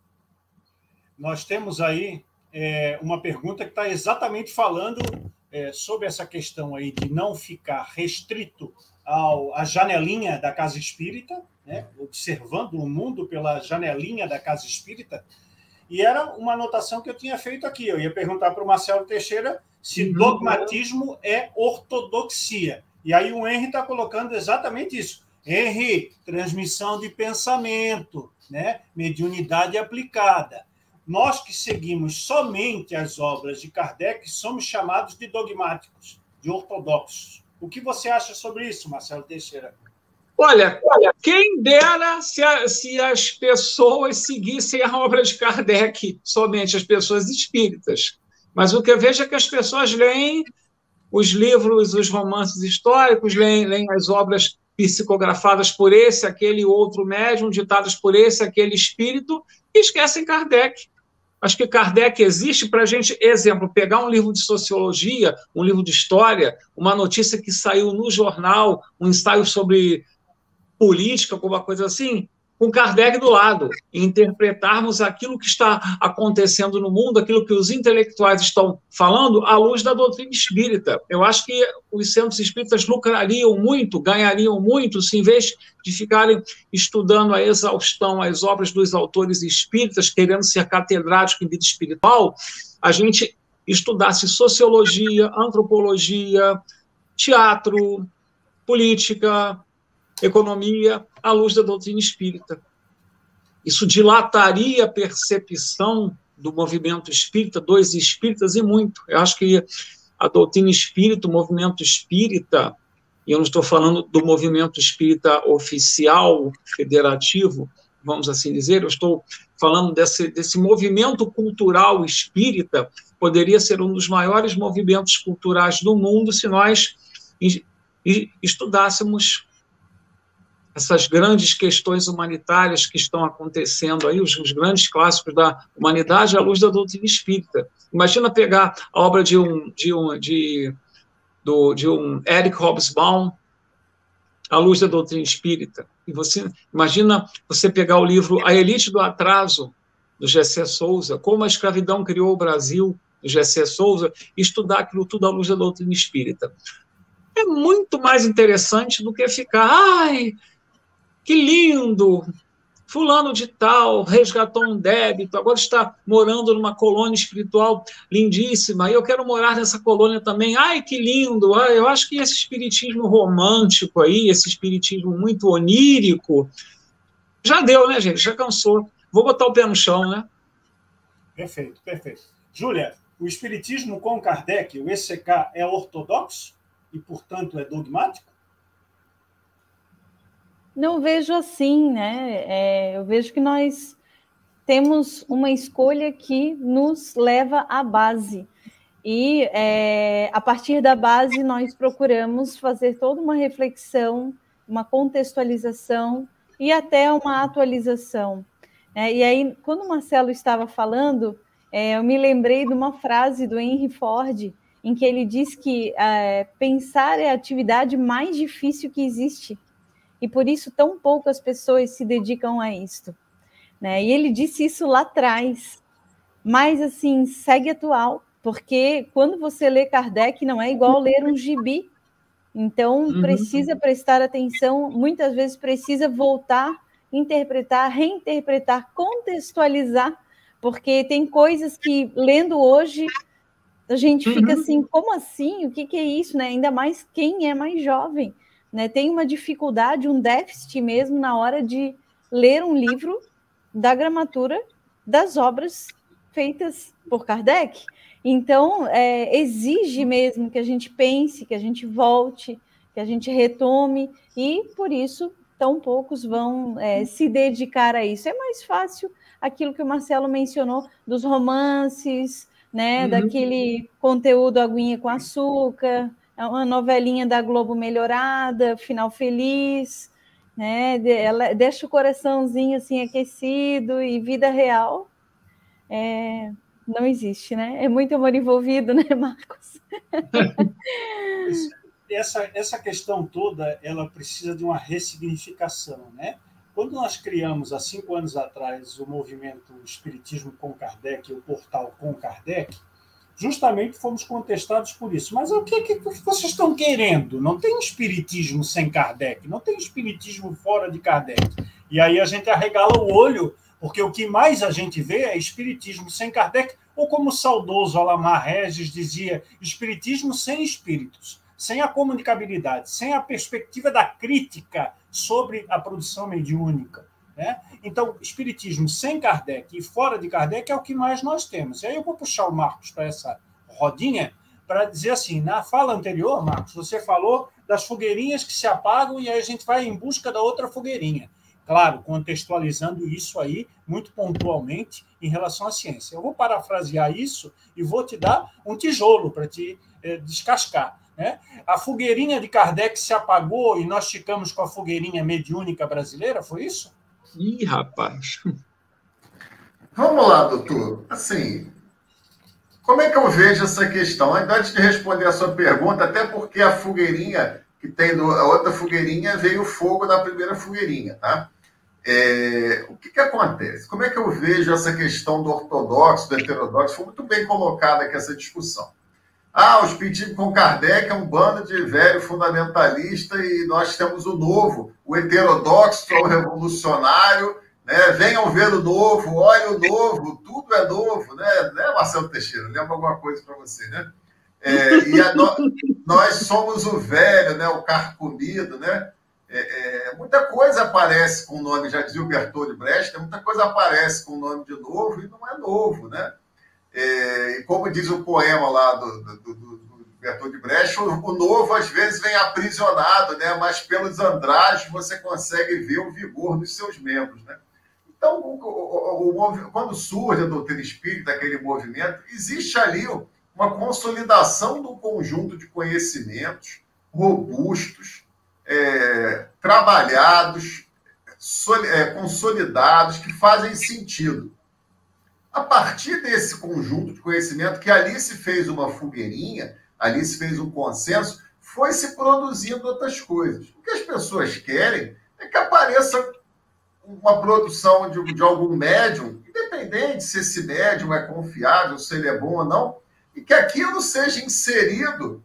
Nós temos aí é, uma pergunta que está exatamente falando é, sobre essa questão aí de não ficar restrito ao, à janelinha da casa espírita, né, observando o mundo pela janelinha da casa espírita, e era uma anotação que eu tinha feito aqui. Eu ia perguntar para o Marcelo Teixeira se uhum. dogmatismo é ortodoxia. E aí o Henry está colocando exatamente isso. Henry, transmissão de pensamento, né? mediunidade aplicada. Nós que seguimos somente as obras de Kardec somos chamados de dogmáticos, de ortodoxos. O que você acha sobre isso, Marcelo Teixeira? Olha, olha, quem dera se, a, se as pessoas seguissem a obra de Kardec, somente as pessoas espíritas. Mas o que eu vejo é que as pessoas leem os livros, os romances históricos, leem, leem as obras psicografadas por esse, aquele outro médium, ditadas por esse, aquele espírito, e esquecem Kardec. Acho que Kardec existe para a gente, exemplo, pegar um livro de sociologia, um livro de história, uma notícia que saiu no jornal, um ensaio sobre política, alguma coisa assim, com Kardec do lado, interpretarmos aquilo que está acontecendo no mundo, aquilo que os intelectuais estão falando, à luz da doutrina espírita. Eu acho que os centros espíritas lucrariam muito, ganhariam muito, se em vez de ficarem estudando a exaustão as obras dos autores espíritas, querendo ser catedrático em vida espiritual, a gente estudasse sociologia, antropologia, teatro, política, economia, à luz da doutrina espírita. Isso dilataria a percepção do movimento espírita, dos espíritas e muito. Eu acho que a doutrina espírita, o movimento espírita, e eu não estou falando do movimento espírita oficial, federativo, vamos assim dizer, eu estou falando desse, desse movimento cultural espírita, poderia ser um dos maiores movimentos culturais do mundo se nós estudássemos essas grandes questões humanitárias que estão acontecendo aí, os, os, grandes clássicos da humanidade à luz da doutrina espírita. Imagina pegar a obra de um de um de, do, de um Eric Hobsbawm à luz da doutrina espírita. E você imagina você pegar o livro A Elite do Atraso do Gessé Souza, como a escravidão criou o Brasil, do Gessé Souza, e estudar aquilo tudo à luz da doutrina espírita. É muito mais interessante do que ficar, ai, que lindo! Fulano de tal resgatou um débito, agora está morando numa colônia espiritual lindíssima, e eu quero morar nessa colônia também. Ai, que lindo! Eu acho que esse espiritismo romântico aí, esse espiritismo muito onírico, já deu, né, gente? Já cansou. Vou botar o pé no chão, né? Perfeito, perfeito. Júlia, o espiritismo com Kardec, o ECK, é ortodoxo e, portanto, é dogmático? Não vejo assim, né? É, eu vejo que nós temos uma escolha que nos leva à base. E é, a partir da base, nós procuramos fazer toda uma reflexão, uma contextualização e até uma atualização. É, e aí, quando o Marcelo estava falando, é, eu me lembrei de uma frase do Henry Ford, em que ele diz que é, pensar é a atividade mais difícil que existe e por isso tão poucas pessoas se dedicam a isto. Né? E ele disse isso lá atrás, mas assim, segue atual, porque quando você lê Kardec não é igual ler um gibi. Então, uhum. precisa prestar atenção, muitas vezes precisa voltar, interpretar, reinterpretar, contextualizar, porque tem coisas que, lendo hoje, a gente fica uhum. assim, como assim? O que, que é isso? Né? Ainda mais quem é mais jovem né, tem uma dificuldade, um déficit mesmo na hora de ler um livro da gramatura das obras feitas por Kardec. Então, é, exige mesmo que a gente pense, que a gente volte, que a gente retome, e por isso tão poucos vão é, se dedicar a isso. É mais fácil aquilo que o Marcelo mencionou dos romances, né, uhum. daquele conteúdo aguinha com açúcar, uma novelinha da Globo melhorada, final feliz, né? Ela deixa o coraçãozinho assim aquecido e vida real é, não existe, né? É muito amor envolvido, né, Marcos? essa, essa questão toda ela precisa de uma ressignificação, né? Quando nós criamos há cinco anos atrás o movimento Espiritismo com Kardec, o portal com Kardec, justamente fomos contestados por isso. Mas o que, que vocês estão querendo? Não tem espiritismo sem Kardec, não tem espiritismo fora de Kardec. E aí a gente arregala o olho, porque o que mais a gente vê é espiritismo sem Kardec, ou como o saudoso Alamar Regis dizia, espiritismo sem espíritos, sem a comunicabilidade, sem a perspectiva da crítica sobre a produção mediúnica. Né? Então, espiritismo sem Kardec e fora de Kardec é o que mais nós temos. E aí eu vou puxar o Marcos para essa rodinha para dizer assim: na fala anterior, Marcos, você falou das fogueirinhas que se apagam e aí a gente vai em busca da outra fogueirinha. Claro, contextualizando isso aí muito pontualmente em relação à ciência. Eu vou parafrasear isso e vou te dar um tijolo para te eh, descascar. Né? A fogueirinha de Kardec se apagou e nós ficamos com a fogueirinha mediúnica brasileira, foi isso? Ih, rapaz. Vamos lá, doutor. Assim, como é que eu vejo essa questão? Antes de responder a sua pergunta, até porque a fogueirinha que tem do, a outra fogueirinha, veio fogo na primeira fogueirinha, tá? É, o que, que acontece? Como é que eu vejo essa questão do ortodoxo, do heterodoxo? Foi muito bem colocada aqui essa discussão. Ah, o Espiritismo com Kardec é um bando de velho fundamentalista e nós temos o novo, o heterodoxo, o revolucionário, né? Venham ver o novo, olhem o novo, tudo é novo, né? né Marcelo Teixeira? Lembra alguma coisa para você, né? É, e nós somos o velho, né? o carcomido, né? É, é, muita coisa aparece com o nome, já dizia o Bertold Brecht, né? muita coisa aparece com o nome de novo e não é novo, né? É, e como diz o poema lá do, do, do, do Bertold Brecht, o, o, novo às vezes vem aprisionado, né? mas pelos andrajos você consegue ver o vigor dos seus membros. Né? Então, o, o, quando surge a doutrina espírita, aquele movimento, existe ali uma consolidação do conjunto de conhecimentos robustos, é, trabalhados, é, consolidados, que fazem sentido. A partir desse conjunto de conhecimento, que ali se fez uma fogueirinha, ali se fez um consenso, foi se produzindo outras coisas. O que as pessoas querem é que apareça uma produção de, de algum médium, independente se esse médium é confiável, se ele é bom ou não, e que aquilo seja inserido,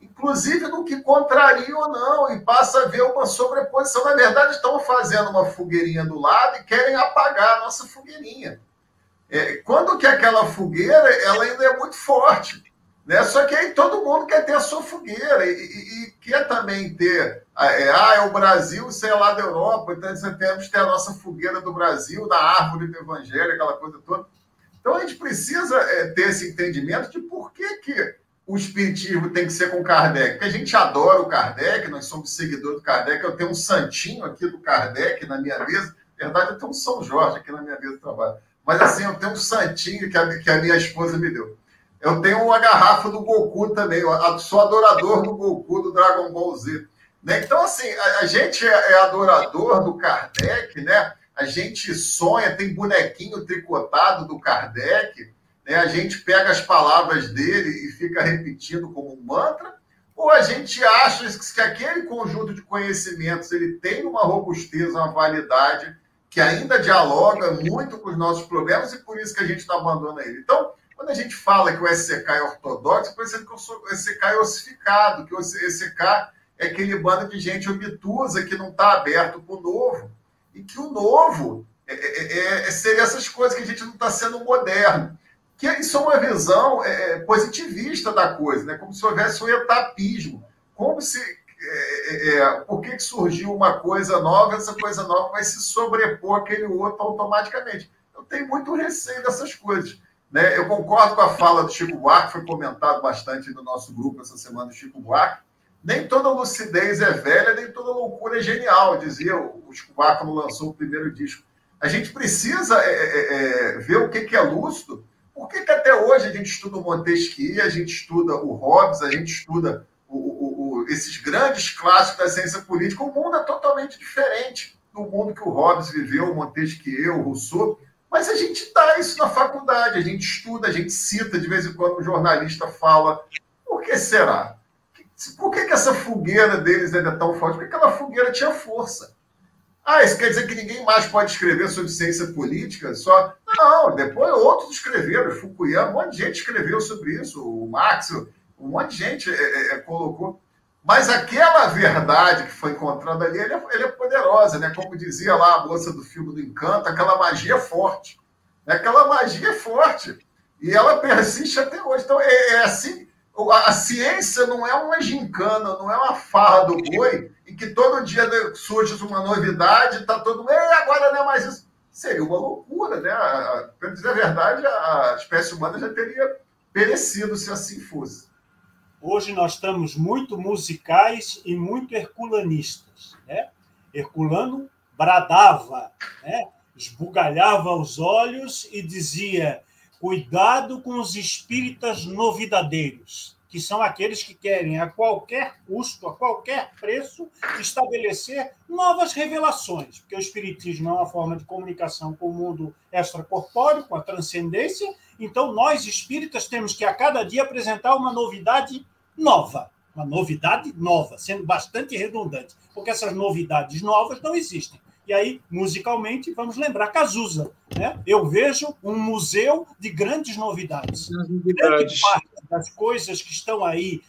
inclusive no que contraria ou não, e passa a ver uma sobreposição. Na verdade, estão fazendo uma fogueirinha do lado e querem apagar a nossa fogueirinha. É, quando que aquela fogueira ela ainda é muito forte. Né? Só que aí todo mundo quer ter a sua fogueira e, e, e quer também ter. É, ah, é o Brasil, sei lá, da Europa, então temos que ter a nossa fogueira do Brasil, da árvore do Evangelho, aquela coisa toda. Então a gente precisa é, ter esse entendimento de por que, que o Espiritismo tem que ser com Kardec. Porque a gente adora o Kardec, nós somos seguidores do Kardec. Eu tenho um santinho aqui do Kardec na minha mesa. Na verdade, eu tenho um São Jorge aqui na minha mesa de trabalho. Mas assim, eu tenho um santinho que a, que a minha esposa me deu. Eu tenho uma garrafa do Goku também. Eu sou adorador do Goku, do Dragon Ball Z. Né? Então, assim, a, a gente é, é adorador do Kardec, né? a gente sonha, tem bonequinho tricotado do Kardec, né? a gente pega as palavras dele e fica repetindo como um mantra, ou a gente acha que aquele conjunto de conhecimentos ele tem uma robustez, uma validade que ainda dialoga muito com os nossos problemas e por isso que a gente está abandonando ele. Então, quando a gente fala que o SCK é ortodoxo, pensando que o SCK é ossificado, que o SCK é aquele bando de gente obtusa que não está aberto para o novo e que o novo é, é, é, é seria essas coisas que a gente não está sendo moderno. Que isso é uma visão é, é, positivista da coisa, né? como se houvesse um etapismo. Como se. É, por que, que surgiu uma coisa nova, essa coisa nova vai se sobrepor aquele outro automaticamente? Eu tenho muito receio dessas coisas. Né? Eu concordo com a fala do Chico Buarque, foi comentado bastante no nosso grupo essa semana do Chico Buarque, nem toda lucidez é velha, nem toda loucura é genial, dizia o Chico quando lançou o primeiro disco. A gente precisa é, é, é, ver o que, que é lúcido. Por que, que até hoje a gente estuda o Montesquieu, a gente estuda o Hobbes, a gente estuda esses grandes clássicos da ciência política? O mundo é totalmente diferente do mundo que o Hobbes viveu, o Montesquieu, o Rousseau. Mas a gente dá isso na faculdade, a gente estuda, a gente cita, de vez em quando um jornalista fala. Por que será? Por que, que essa fogueira deles ainda é tão forte? Porque aquela fogueira tinha força. Ah, isso quer dizer que ninguém mais pode escrever sobre ciência política? Só. Não, depois outros escreveram. Fukuyama, um monte de gente escreveu sobre isso. O Max, um monte de gente é, é, é colocou. Mas aquela verdade que foi encontrada ali, ele é, ele é, poderosa, né? Como dizia lá a moça do filme do Encanto, aquela magia é forte. Aquela magia é forte. E ela persiste até hoje. Então, é, é assim a ciência não é uma gincana, não é uma farra do boi, em que todo dia surge uma novidade, está todo mundo, agora não é mais isso. Seria uma loucura, né? Para dizer a verdade, a espécie humana já teria perecido se assim fosse. Hoje nós estamos muito musicais e muito herculanistas. Né? Herculano bradava, né? esbugalhava os olhos e dizia Cuidado com os espíritas novidadeiros, que são aqueles que querem, a qualquer custo, a qualquer preço, estabelecer novas revelações, porque o espiritismo é uma forma de comunicação com o mundo extracorpóreo, com a transcendência. Então, nós espíritas temos que a cada dia apresentar uma novidade nova. uma novidade nova, sendo bastante redundante, porque essas novidades novas não existem. E aí, musicalmente, vamos lembrar Cazuza. Né? Eu vejo um museu de grandes novidades. novidades. Grande parte das coisas que estão aí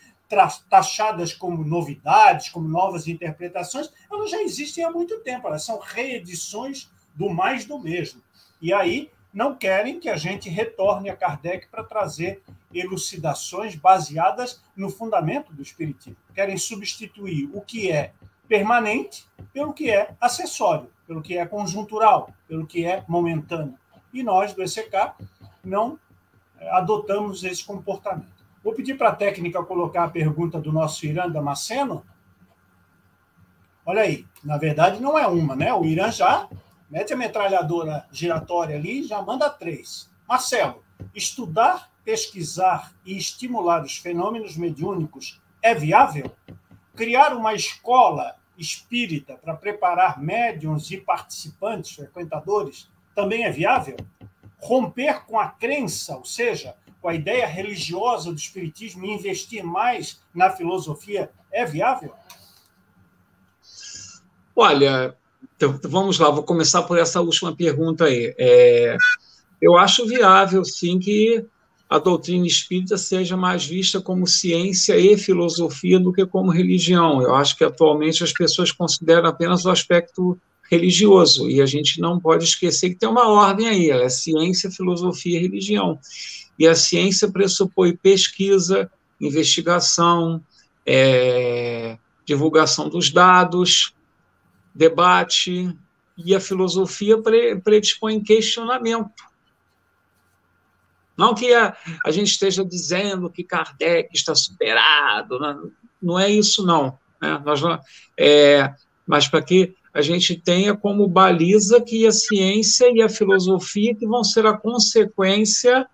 taxadas como novidades, como novas interpretações, elas já existem há muito tempo, elas são reedições do mais do mesmo. E aí não querem que a gente retorne a Kardec para trazer elucidações baseadas no fundamento do Espiritismo. Querem substituir o que é permanente pelo que é acessório, pelo que é conjuntural, pelo que é momentâneo. E nós, do ECK, não eh, adotamos esse comportamento. Vou pedir para a técnica colocar a pergunta do nosso Irã Damasceno. Olha aí, na verdade não é uma, né? O Irã já mete a metralhadora giratória ali e já manda três. Marcelo, estudar, pesquisar e estimular os fenômenos mediúnicos é viável? Criar uma escola espírita para preparar médiums e participantes, frequentadores, também é viável? Romper com a crença, ou seja, com a ideia religiosa do Espiritismo e investir mais na filosofia é viável? Olha, então, vamos lá, vou começar por essa última pergunta aí. É, eu acho viável, sim, que a doutrina espírita seja mais vista como ciência e filosofia do que como religião. Eu acho que atualmente as pessoas consideram apenas o aspecto religioso, e a gente não pode esquecer que tem uma ordem aí, ela é ciência, filosofia e religião. E a ciência pressupõe pesquisa, investigação, é, divulgação dos dados, debate, e a filosofia predispõe questionamento. Não que a, a gente esteja dizendo que Kardec está superado, não, não é isso, não. Né? Nós, é, mas para que a gente tenha como baliza que a ciência e a filosofia que vão ser a consequência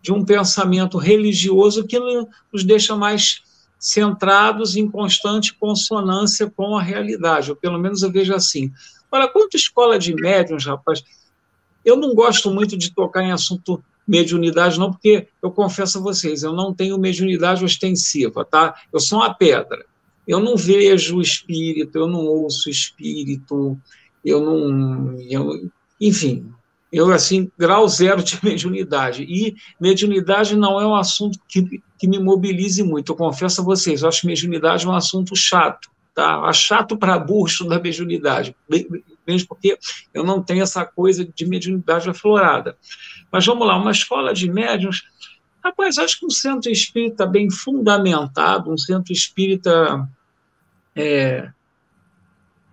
de um pensamento religioso que nos deixa mais centrados em constante consonância com a realidade, ou pelo menos eu vejo assim. Olha, quanto escola de médiums, rapaz, eu não gosto muito de tocar em assunto mediunidade, não, porque eu confesso a vocês, eu não tenho mediunidade ostensiva, tá? Eu sou uma pedra. Eu não vejo espírito, eu não ouço espírito, eu não. Eu, enfim, eu, assim, grau zero de mediunidade. E mediunidade não é um assunto que, que me mobilize muito. Eu confesso a vocês, eu acho mediunidade um assunto chato. Tá? É chato para burro da mediunidade, mesmo porque eu não tenho essa coisa de mediunidade aflorada. Mas vamos lá, uma escola de médiuns, rapaz, acho que um centro espírita bem fundamentado, um centro espírita é,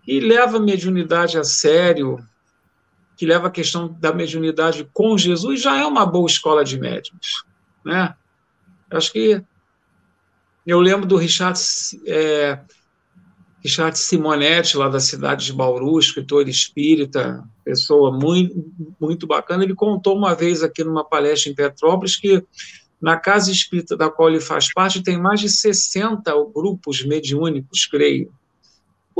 que leva a mediunidade a sério, que leva a questão da mediunidade com Jesus, já é uma boa escola de médiums. Né? Acho que eu lembro do Richard, é, Richard Simonetti, lá da cidade de Bauru, escritor espírita, pessoa muito, muito bacana. Ele contou uma vez aqui numa palestra em Petrópolis que na casa espírita da qual ele faz parte tem mais de 60 grupos mediúnicos, creio.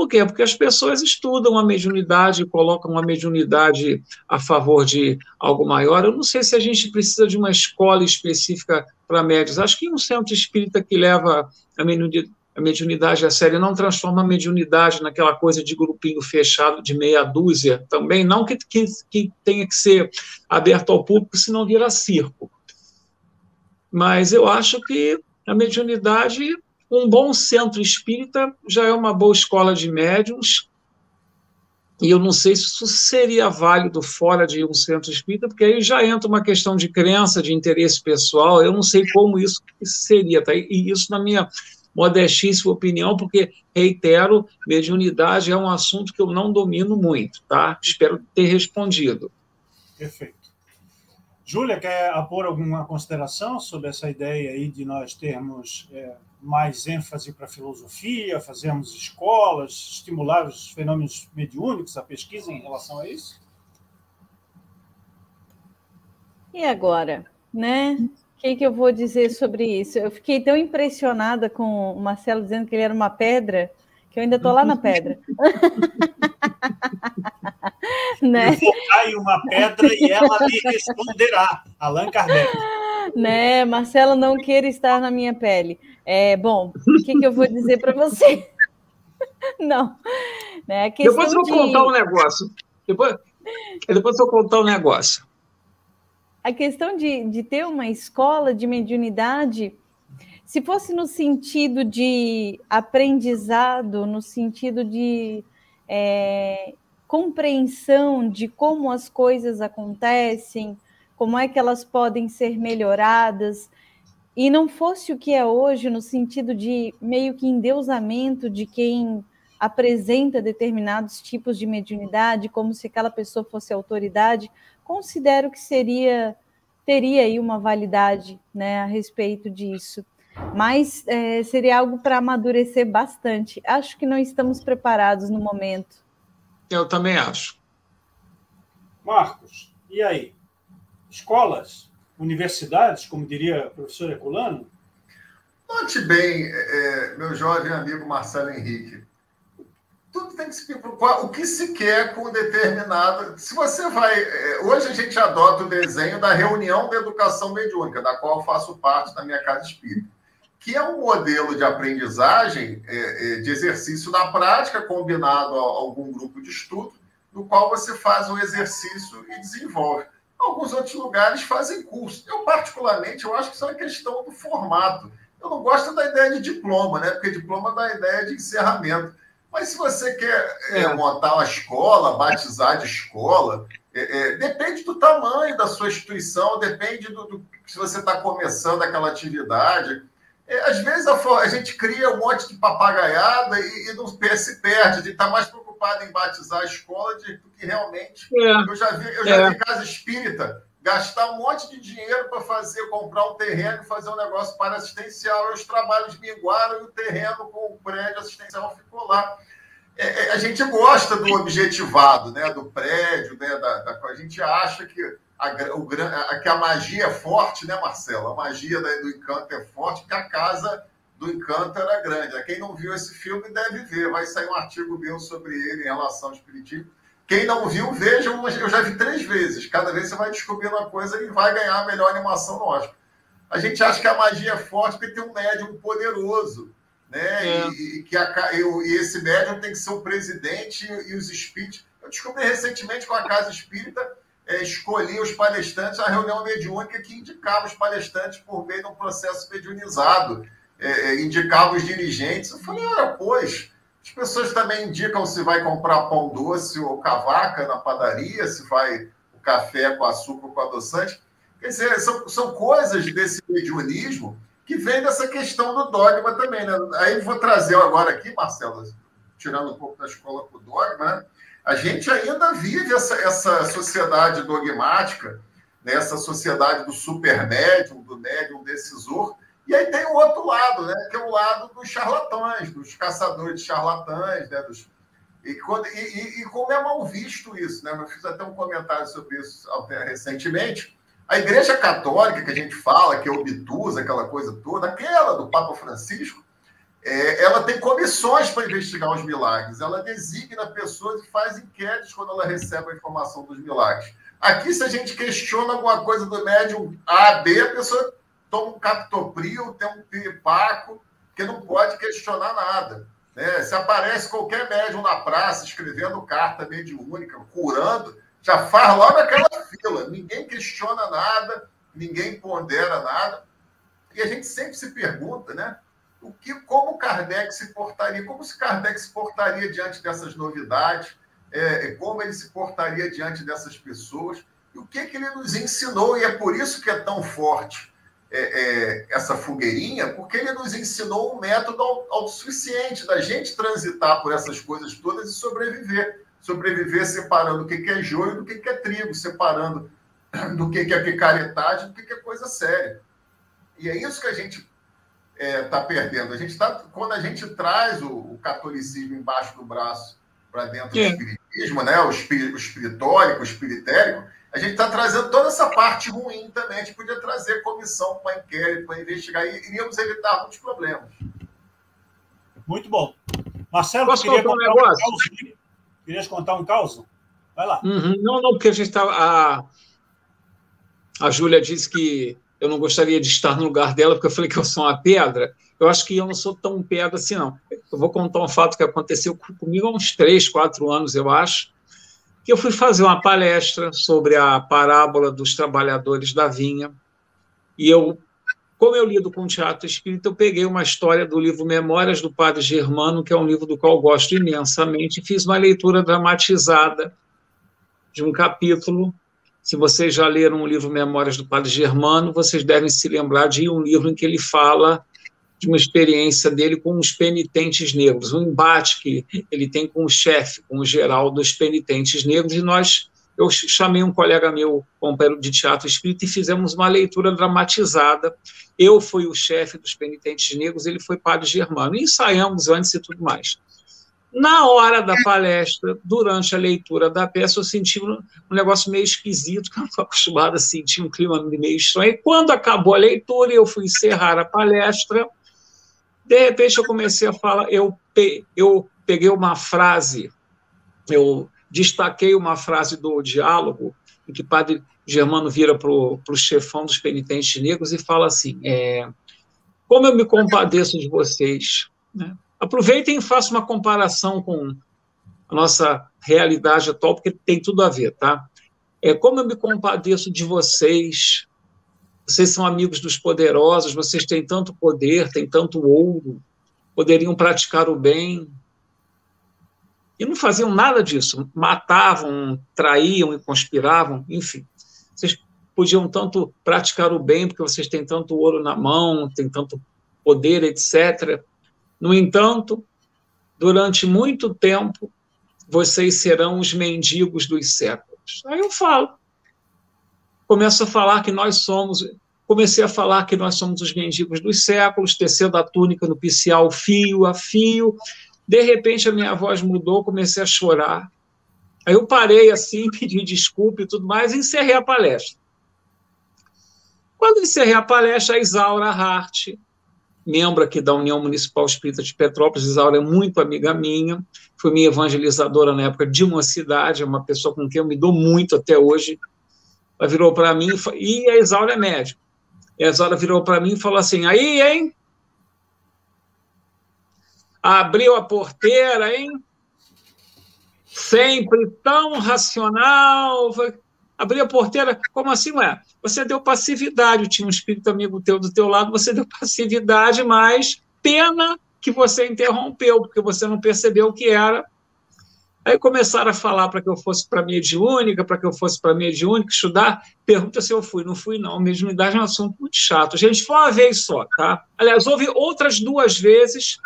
Por quê? Porque as pessoas estudam a mediunidade, colocam a mediunidade a favor de algo maior. Eu não sei se a gente precisa de uma escola específica para médios. Acho que um centro espírita que leva a a mediunidade a sério não transforma a mediunidade naquela coisa de grupinho fechado de meia dúzia também, não que, que, que tenha que ser aberto ao público, senão vira circo. Mas eu acho que a mediunidade um bom centro espírita já é uma boa escola de médiums, e eu não sei se isso seria válido fora de um centro espírita, porque aí já entra uma questão de crença, de interesse pessoal, eu não sei como isso seria, tá? E isso, na minha modestíssima opinião, porque, reitero, mediunidade é um assunto que eu não domino muito, tá? Espero ter respondido. Perfeito. Júlia, quer apor alguma consideração sobre essa ideia aí de nós termos é, mais ênfase para a filosofia, fazermos escolas, estimular os fenômenos mediúnicos, a pesquisa em relação a isso? E agora, né? O que, que eu vou dizer sobre isso? Eu fiquei tão impressionada com o Marcelo dizendo que ele era uma pedra, que eu ainda estou lá na pedra. né? Cair uma pedra e ela me responderá. Allan Kardec. Né, Marcelo não queira estar na minha pele. É, bom, o que, que eu vou dizer para você? Não. Né, depois eu vou de... contar um negócio. Depois, depois eu vou contar um negócio. A questão de, de ter uma escola de mediunidade, se fosse no sentido de aprendizado, no sentido de é, compreensão de como as coisas acontecem, como é que elas podem ser melhoradas, e não fosse o que é hoje, no sentido de meio que endeusamento de quem apresenta determinados tipos de mediunidade, como se aquela pessoa fosse autoridade, considero que seria teria aí uma validade né, a respeito disso. Mas é, seria algo para amadurecer bastante. Acho que não estamos preparados no momento. Eu também acho. Marcos, e aí? Escolas, universidades, como diria o professor Eculano? Note bem, é, meu jovem amigo Marcelo Henrique, tudo tem que se o que se quer com determinada. Se você vai. É, hoje a gente adota o desenho da reunião da educação mediúnica, da qual faço parte da minha casa espírita, que é um modelo de aprendizagem, é, é, de exercício na prática, combinado a algum grupo de estudo, no qual você faz o exercício e desenvolve. Alguns outros lugares fazem curso. Eu, particularmente, eu acho que isso é uma questão do formato. Eu não gosto da ideia de diploma, né? Porque diploma dá a ideia de encerramento. Mas se você quer é, é. montar uma escola, batizar de escola, é, é, depende do tamanho da sua instituição, depende do, do se você está começando aquela atividade. É, às vezes a, a, gente cria um monte de papagaiada e, e não se perde, de estar tá mais preocupado em batizar a escola do que realmente. É. Eu já vi, eu já vi casa espírita gastar um monte de dinheiro para fazer, comprar um terreno e fazer um negócio para assistencial. E os trabalhos minguaram e o terreno com o prédio assistencial ficou lá. É, é, a gente gosta do objetivado, né, do prédio, né, da, da a gente acha que a, o, a, que a magia é forte, né, Marcelo? A magia do encanto é forte, porque a casa do encanto era grande. Quem não viu esse filme deve ver. Vai sair um artigo meu sobre ele em relação ao espiritismo quem não viu, veja, eu já vi três vezes. Cada vez você vai descobrindo uma coisa e vai ganhar a melhor animação no Oscar. A gente acha que a magia é forte porque tem um médium poderoso, né? É. E, e, que a, e, esse médium tem que ser o presidente e, e os espíritos. Eu descobri recentemente com a Casa Espírita é, escolhia os palestrantes, a reunião mediúnica que indicava os palestrantes por meio de um processo mediunizado, é, é indicava os dirigentes. Eu falei, ora, pois, as pessoas também indicam se vai comprar pão doce ou cavaca na padaria, se vai o café com açúcar ou com adoçante. Quer dizer, são, são coisas desse mediunismo que vem dessa questão do dogma também. Né? Aí vou trazer agora aqui, Marcelo, tirando um pouco da escola com o dogma, né? a gente ainda vive essa, essa sociedade dogmática, né? essa sociedade do super médium, do médium decisor, e aí tem o outro lado, né? que é o lado dos charlatães, dos caçadores de charlatães, né? Dos... E, quando... e, e, e, como é mal visto isso, né? Eu fiz até um comentário sobre isso recentemente. A Igreja Católica, que a gente fala, que é obtusa, aquela coisa toda, aquela do Papa Francisco, é, ela tem comissões para investigar os milagres. Ela designa pessoas e faz inquéritos quando ela recebe a informação dos milagres. Aqui, se a gente questiona alguma coisa do médium A, B, a pessoa toma um captopril, tem um piripaco, que não pode questionar nada. Né? Se aparece qualquer médium na praça escrevendo carta mediúnica, curando, já faz logo aquela fila. Ninguém questiona nada, ninguém pondera nada. E a gente sempre se pergunta, né? O que, como Kardec se portaria, como se Kardec se portaria diante dessas novidades, é, como ele se portaria diante dessas pessoas, e o que, que ele nos ensinou, e é por isso que é tão forte é, é, essa fogueirinha, porque ele nos ensinou um método autossuficiente da gente transitar por essas coisas todas e sobreviver. Sobreviver separando o que é joio do que é trigo, separando do que é picaretagem do que é coisa séria. E é isso que a gente está é, tá perdendo. A gente tá, quando a gente traz o, o catolicismo embaixo do braço para dentro Sim. do espiritismo, né? o, espir, o espiritórico, o espiritérico, a gente está trazendo toda essa parte ruim também. A gente podia trazer comissão para inquérito, para investigar, e iríamos evitar muitos problemas. Muito bom. Marcelo, Posso queria contar um negócio? Um Querias contar um caos? Vai lá. Uhum. Não, não, porque a gente está. A, a Júlia disse que eu não gostaria de estar no lugar dela, porque eu falei que eu sou uma pedra. Eu acho que eu não sou tão pedra assim, não. Eu vou contar um fato que aconteceu comigo há uns três, quatro anos, eu acho, que eu fui fazer uma palestra sobre a parábola dos trabalhadores da vinha, e eu, como eu lido com teatro espírita, eu peguei uma história do livro Memórias do Padre Germano, que é um livro do qual gosto imensamente, e fiz uma leitura dramatizada de um capítulo. Se vocês já leram o livro Memórias do Padre Germano, vocês devem se lembrar de um livro em que ele fala de uma experiência dele com os penitentes negros, um embate que ele tem com o chefe, com o geral dos penitentes negros, e nós, eu chamei um colega meu, companheiro de teatro espírita, e fizemos uma leitura dramatizada. Eu fui o chefe dos penitentes negros, ele foi padre germano, e ensaiamos antes e tudo mais. Na hora da palestra, durante a leitura da peça, eu senti um, negócio meio esquisito, que eu não estou acostumado a sentir um clima meio estranho. E quando acabou a leitura, eu fui encerrar a palestra. De repente, eu comecei a falar, eu, eu peguei uma frase, eu destaquei uma frase do diálogo, em que padre Germano vira para o chefão dos penitentes negros e fala assim: é, Como eu me compadeço de vocês, né? Aproveitem e façam uma comparação com a nossa realidade atual, porque tem tudo a ver, tá? É como eu me compadeço de vocês. Vocês são amigos dos poderosos, vocês têm tanto poder, têm tanto ouro, poderiam praticar o bem. E não faziam nada disso. Matavam, traíam e conspiravam, enfim. Vocês podiam tanto praticar o bem, porque vocês têm tanto ouro na mão, têm tanto poder, etc. No entanto, durante muito tempo, vocês serão os mendigos dos séculos. Aí eu falo. Começo a falar que nós somos. Comecei a falar que nós somos os mendigos dos séculos, tecendo a túnica no picial fio a fio. De repente, a minha voz mudou, comecei a chorar. Aí eu parei assim, pedi desculpa e tudo mais, e encerrei a palestra. Quando encerrei a palestra, a Isaura Hart, membro aqui da União Municipal Espírita de Petrópolis, Isaura é muito amiga minha, foi minha evangelizadora na época de uma cidade, é uma pessoa com quem eu me dou muito até hoje. Ela virou para mim, e a Isaura é médica. E a Isaura virou para mim e falou assim: aí, hein? Abriu a porteira, hein? Sempre tão racional. Abrir a porteira, como assim, ué? você deu passividade, tinha um espírito amigo teu do teu lado, você deu passividade, mas pena que você interrompeu, porque você não percebeu o que era. Aí começaram a falar para que eu fosse para a mediúnica, para que eu fosse para a mediúnica, estudar. Pergunta se eu fui. Não fui, não. Mediunidade é um assunto muito chato. Gente, foi uma vez só, tá? Aliás, houve outras duas vezes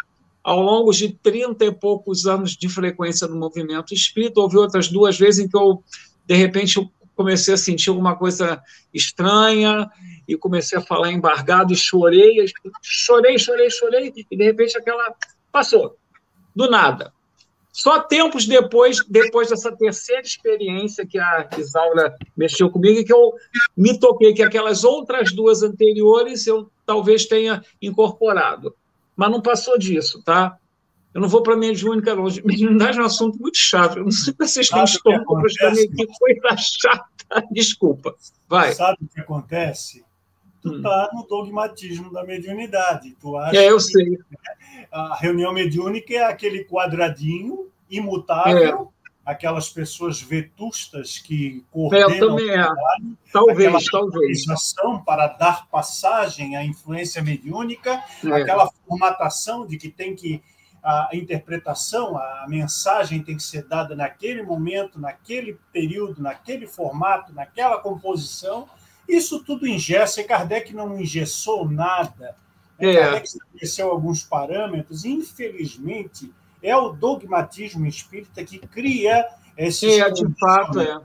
ao longo de 30 e poucos anos de frequência no movimento espírita. Houve outras duas vezes em que eu, de repente, eu comecei a sentir alguma coisa estranha e comecei a falar embargado e chorei, chorei, chorei, chorei e de repente aquela passou do nada. Só tempos depois, depois dessa terceira experiência que a Isaura mexeu comigo, que eu me toquei que aquelas outras duas anteriores eu talvez tenha incorporado. Mas não passou disso, tá? Eu não vou para a mediúnica, não. Mediunidade é um assunto muito chato. Eu não sei se vocês têm estômago para mim, que coisa chata. Desculpa. Vai. Sabe o que acontece? Tu está hum. no dogmatismo da mediunidade. Tu acha é, eu sei. A reunião mediúnica é aquele quadradinho imutável, é. aquelas pessoas vetustas que coordenam é, também é. Talvez, talvez. para dar passagem à influência mediúnica, é. aquela formatação de que tem que a interpretação, a mensagem tem que ser dada naquele momento, naquele período, naquele formato, naquela composição. Isso tudo ingessa, e Kardec não engessou nada. É. Kardec estabeleceu alguns parâmetros, e, infelizmente, é o dogmatismo espírita que cria esses. É, de fato, é.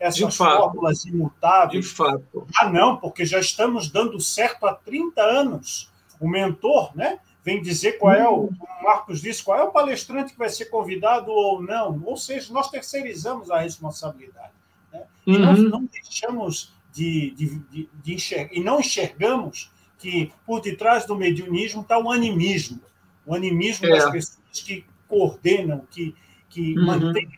Essas de fórmulas fato. imutáveis. De fato. Ah, não, porque já estamos dando certo há 30 anos. O mentor, né? vem dizer qual é o, o Marcos disse, qual é o palestrante que vai ser convidado ou não. Ou seja, nós terceirizamos a responsabilidade. Né? E nós uhum. não deixamos de, de, de, de enxergar, e não enxergamos que por detrás do mediunismo está o animismo. O animismo é. das pessoas que coordenam, que, que uhum. mantêm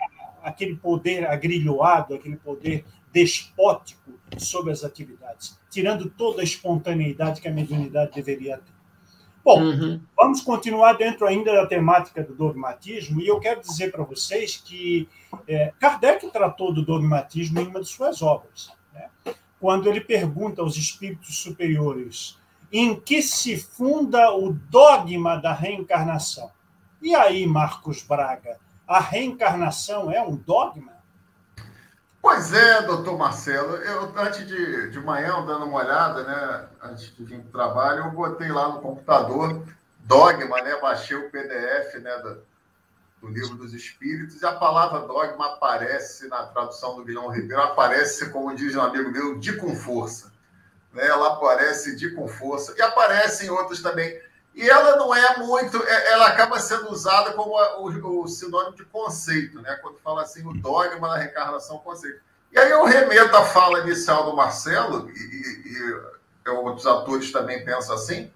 aquele poder agrilhoado, aquele poder despótico sobre as atividades, tirando toda a espontaneidade que a mediunidade deveria ter. Bom, uhum. vamos continuar dentro ainda da temática do dogmatismo, e eu quero dizer para vocês que é, Kardec tratou do dogmatismo em uma de suas obras, né? Quando ele pergunta aos espíritos superiores em que se funda o dogma da reencarnação. E aí, Marcos Braga, a reencarnação é um dogma? Pois é, doutor Marcelo. Eu, antes de, de manhã, dando uma olhada, né, antes de vir para o trabalho, eu botei lá no computador dogma, né, baixei o PDF né, do, do livro dos Espíritos, e a palavra dogma aparece na tradução do Guilherme Ribeiro, aparece, como diz um amigo meu, de com força. Né, ela aparece de com força, e aparece em outros também. E ela não é muito, é, ela acaba sendo usada como o, o sinônimo de conceito, né? Quando fala assim, o dogma da reencarnação, conceito. E aí eu remeto à fala inicial do Marcelo, e, e, e outros atores também pensam assim,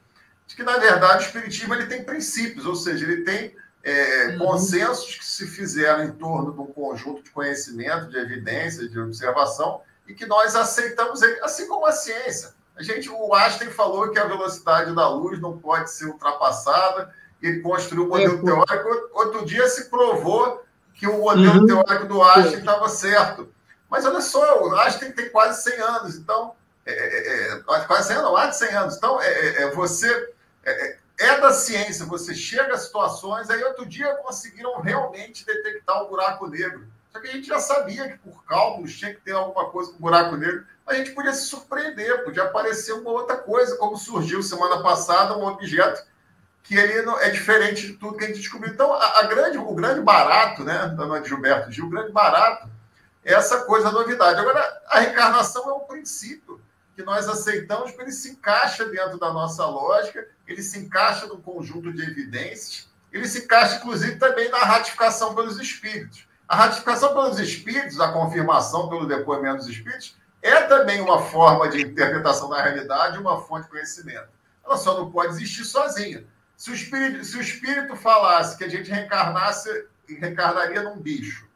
de que, na verdade, o Espiritismo ele tem princípios, ou seja, ele tem é, uhum. consensos que se fizeram em torno de um conjunto de conhecimento, de evidências, de observação, e que nós aceitamos ele, assim como a ciência. A gente, o Einstein falou que a velocidade da luz não pode ser ultrapassada. Ele construiu o modelo é, teórico. Outro dia se provou que o modelo uhum. teórico do Einstein estava certo. Mas olha só, o Einstein tem quase 100 anos, então. É, é, é quase 100 anos, mais de 100 anos. Então, é, é, é você. É, da ciência, você chega a situações. Aí, outro dia, conseguiram realmente detectar o buraco negro. Só que a gente já sabia que, por cálculos, tinha que ter alguma coisa com o buraco negro a gente podia se surpreender, podia aparecer uma outra coisa, como surgiu semana passada um objeto que ele é diferente de tudo que a gente descobriu. Então, a, a grande, o grande barato, né, da de Gilberto Gil, o grande barato é essa coisa novidade. Agora, a reencarnação é um princípio que nós aceitamos, porque ele se encaixa dentro da nossa lógica, ele se encaixa num conjunto de evidências, ele se encaixa, inclusive, também na ratificação pelos espíritos. A ratificação pelos espíritos, a confirmação pelo depoimento dos espíritos, é também uma forma de interpretação da realidade, uma fonte de conhecimento. Ela só não pode existir sozinha. Se o espírito, se o espírito falasse que a gente reencarnasse, reencarnaria num bicho,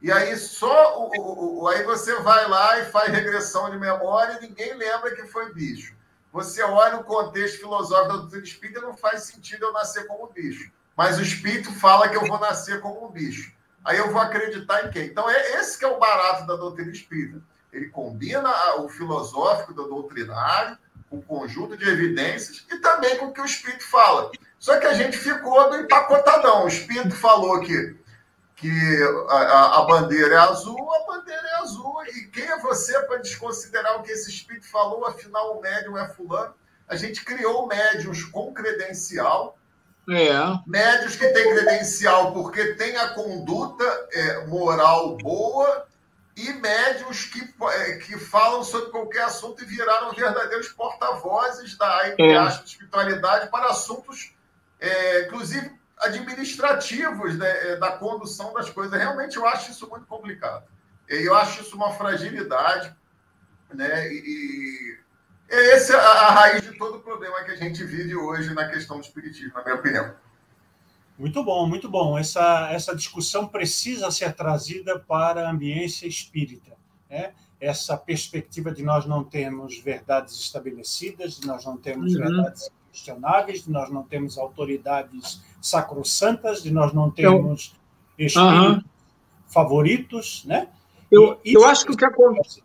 e aí só o, o, aí você vai lá e faz regressão de memória e ninguém lembra que foi bicho. Você olha o contexto filosófico da doutrina espírita, não faz sentido eu nascer como bicho. Mas o espírito fala que eu vou nascer como um bicho. Aí eu vou acreditar em quem? Então é esse que é o barato da doutrina espírita ele combina o filosófico do doutrinário, o conjunto de evidências e também com o que o Espírito fala. Só que a gente ficou do empacotadão. O Espírito falou que, que a, a bandeira é azul, a bandeira é azul. E quem é você para desconsiderar o que esse Espírito falou? Afinal, o médium é fulano. A gente criou médiums com credencial, é. Médios que têm credencial porque tem a conduta é, moral boa e médios que, é, que falam sobre qualquer assunto e viraram verdadeiros porta-vozes da é. espiritualidade para assuntos, é, inclusive administrativos né, é, da condução das coisas. Realmente eu acho isso muito complicado. Eu acho isso uma fragilidade, né? E, e essa é a raiz de todo o problema que a gente vive hoje na questão do espiritismo, na minha opinião. Muito bom, muito bom. Essa, essa discussão precisa ser trazida para a ambiência espírita. Né? Essa perspectiva de nós não termos verdades estabelecidas, de nós não termos uhum. verdades questionáveis, de nós não temos autoridades sacrossantas, de nós não termos eu... espíritos uhum. favoritos. Né? Eu, eu acho que o que acontece.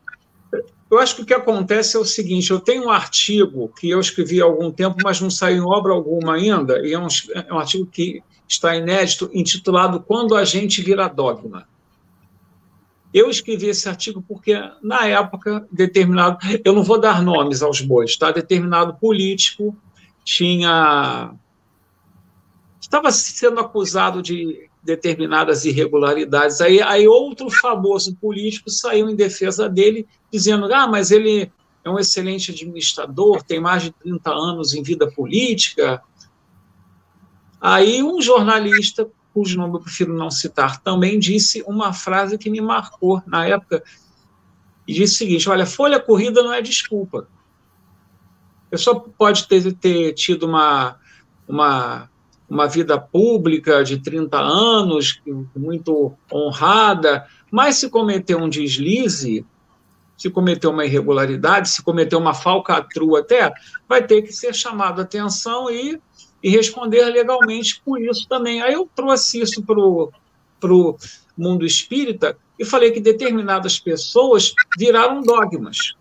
Eu acho que o que acontece é o seguinte: eu tenho um artigo que eu escrevi há algum tempo, mas não saiu em obra alguma ainda, e é um, é um artigo que está inédito, intitulado Quando a gente vira dogma. Eu escrevi esse artigo porque, na época, determinado. Eu não vou dar nomes aos bois, tá? Determinado político tinha. Estava sendo acusado de determinadas irregularidades. Aí, aí outro famoso político saiu em defesa dele, dizendo: ah, mas ele é um excelente administrador, tem mais de 30 anos em vida política, Aí um jornalista, cujo nome eu prefiro não citar, também disse uma frase que me marcou na época, e disse o seguinte: olha, folha corrida não é desculpa. Pessoa pode ter, ter tido uma, uma, uma vida pública de 30 anos, muito honrada, mas se cometer um deslize, se cometeu uma irregularidade, se cometeu uma falcatrua até, vai ter que ser chamado a atenção e, e responder legalmente por isso também. Aí eu trouxe isso para o mundo espírita e falei que determinadas pessoas viraram dogmas.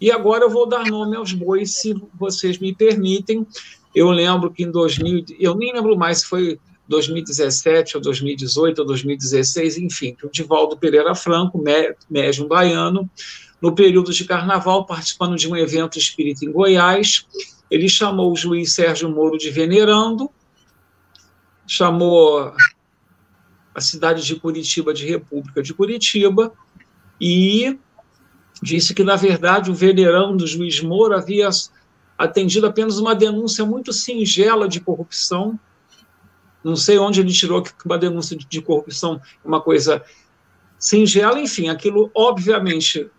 E agora eu vou dar nome aos bois, se vocês me permitem. Eu lembro que em 2000, eu nem lembro mais se foi 2017 ou 2018 ou 2016, enfim, que o Divaldo Pereira Franco, médium baiano, no período de carnaval, participando de um evento espírita em Goiás, ele chamou o juiz Sérgio Moro de venerando, chamou a cidade de Curitiba de República de Curitiba e disse que, na verdade, o venerando do juiz Moro havia atendido apenas uma denúncia muito singela de corrupção. Não sei onde ele tirou que uma denúncia de corrupção é uma coisa singela, enfim, aquilo obviamente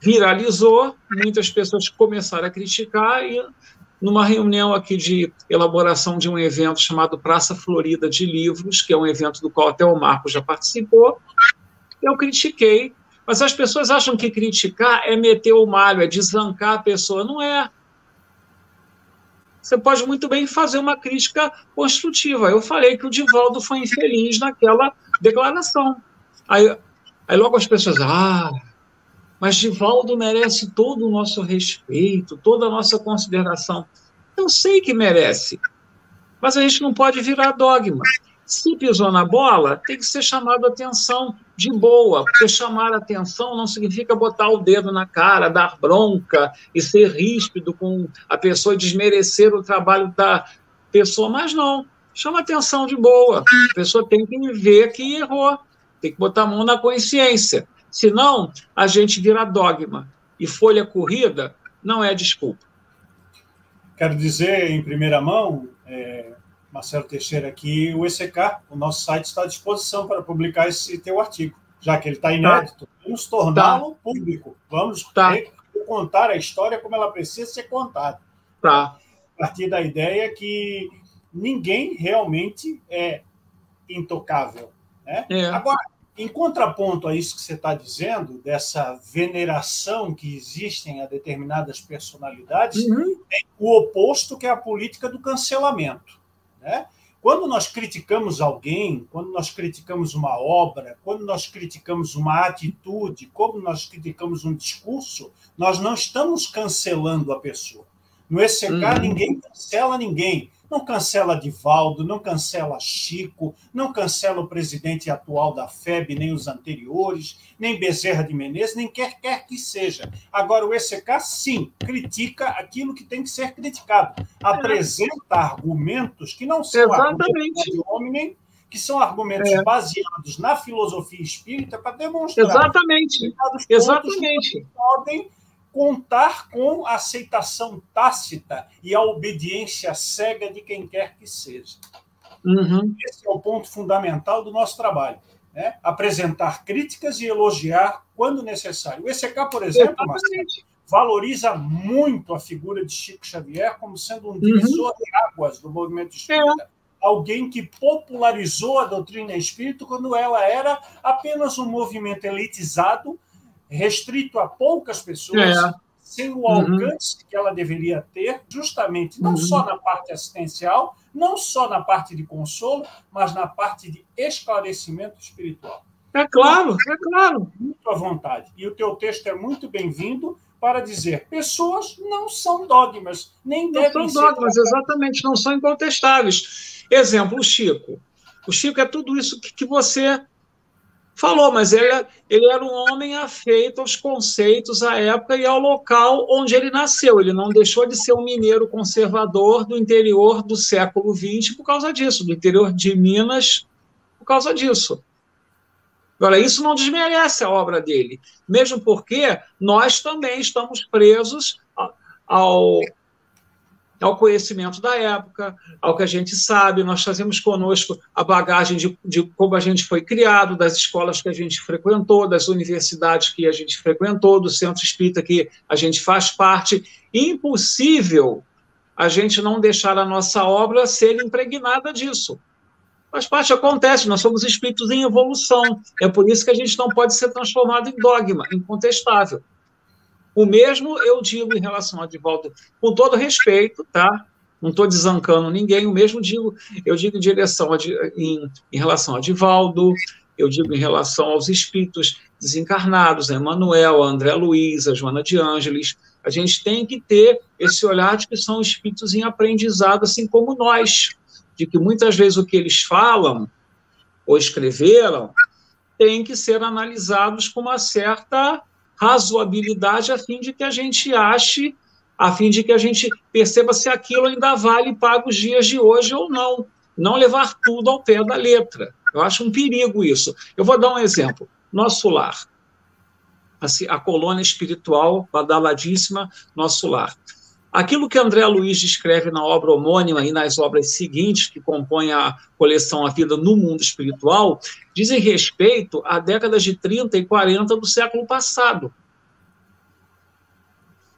viralizou, muitas pessoas começaram a criticar e numa reunião aqui de elaboração de um evento chamado Praça Florida de Livros, que é um evento do qual até o Marco já participou, eu critiquei, mas as pessoas acham que criticar é meter o malho, é deslancar a pessoa, não é. Você pode muito bem fazer uma crítica construtiva. Eu falei que o Divaldo foi infeliz naquela declaração. Aí, aí logo as pessoas, ah, mas Divaldo merece todo o nosso respeito, toda a nossa consideração. Eu sei que merece, mas a gente não pode virar dogma. Se pisou na bola, tem que ser chamado a atenção de boa, porque chamar a atenção não significa botar o dedo na cara, dar bronca e ser ríspido com a pessoa desmerecer o trabalho da pessoa, mas não. Chama atenção de boa. A pessoa tem que ver que errou, tem que botar a mão na consciência. Senão, a gente vira dogma. E folha corrida não é desculpa. Quero dizer em primeira mão, é, Marcelo Teixeira, que o ECK, o nosso site, está à disposição para publicar esse teu artigo, já que ele está inédito. Tá. Vamos torná-lo tá. público. Vamos tá. contar a história como ela precisa ser contada. Tá. A partir da ideia que ninguém realmente é intocável. Né? É. Agora, em contraponto a isso que você está dizendo, dessa veneração que existem a determinadas personalidades, uhum. tem o oposto, que é a política do cancelamento. Né? Quando nós criticamos alguém, quando nós criticamos uma obra, quando nós criticamos uma atitude, quando nós criticamos um discurso, nós não estamos cancelando a pessoa. No ECK, uhum. ninguém cancela ninguém não cancela Divaldo, não cancela Chico, não cancela o presidente atual da FEB, nem os anteriores, nem Bezerra de Menezes, nem quer quer que seja. Agora, o ECK, sim, critica aquilo que tem que ser criticado. Apresenta argumentos que não são Exatamente. argumentos de homem, que são argumentos é. baseados na filosofia espírita para demonstrar Exatamente. Exatamente. podem contar com a aceitação tácita e a obediência cega de quem quer que seja. Uhum. Esse é o ponto fundamental do nosso trabalho. Né? Apresentar críticas e elogiar quando necessário. O ECK, por exemplo, Marcelo, valoriza muito a figura de Chico Xavier como sendo um divisor uhum. de águas do movimento espírita. É. Alguém que popularizou a doutrina espírita quando ela era apenas um movimento elitizado restrito a poucas pessoas, é. sem o alcance uhum. que ela deveria ter, justamente não uhum. só na parte assistencial, não só na parte de consolo, mas na parte de esclarecimento espiritual. É claro, é claro. Muito à vontade. E o teu texto é muito bem-vindo para dizer pessoas não são dogmas, nem não devem são dogmas, exatamente, não são incontestáveis. Exemplo, o Chico. O Chico é tudo isso que, que você Falou, mas ele, ele era um homem afeito aos conceitos à época e ao local onde ele nasceu. Ele não deixou de ser um mineiro conservador do interior do século XX por causa disso, do interior de Minas por causa disso. Agora, isso não desmerece a obra dele, mesmo porque nós também estamos presos ao, ao conhecimento da época, ao que a gente sabe, nós trazemos conosco a bagagem de, de, como a gente foi criado, das escolas que a gente frequentou, das universidades que a gente frequentou, do centro espírita que a gente faz parte. Impossível a gente não deixar a nossa obra ser impregnada disso. Faz parte, acontece, nós somos espíritos em evolução. É por isso que a gente não pode ser transformado em dogma, incontestável. O mesmo eu digo em relação a Divaldo, com todo respeito, tá? Não estou desancando ninguém, o mesmo digo, eu digo em direção a, em, em relação a Divaldo, eu digo em relação aos espíritos desencarnados, a Emanuel, a André Luiz, a Joana de Ângeles, a gente tem que ter esse olhar de que são espíritos em aprendizado, assim como nós, de que muitas vezes o que eles falam ou escreveram tem que ser analisados com uma certa razoabilidade a fim de que a gente ache, a fim de que a gente perceba se aquilo ainda vale para os dias de hoje ou não. Não levar tudo ao pé da letra. Eu acho um perigo isso. Eu vou dar um exemplo. Nosso lar. Assim, a colônia espiritual badaladíssima, nosso lar. Aquilo que André Luiz descreve na obra homônima e nas obras seguintes, que compõem a coleção A Vida no Mundo Espiritual, dizem respeito à décadas de 30 e 40 do século passado.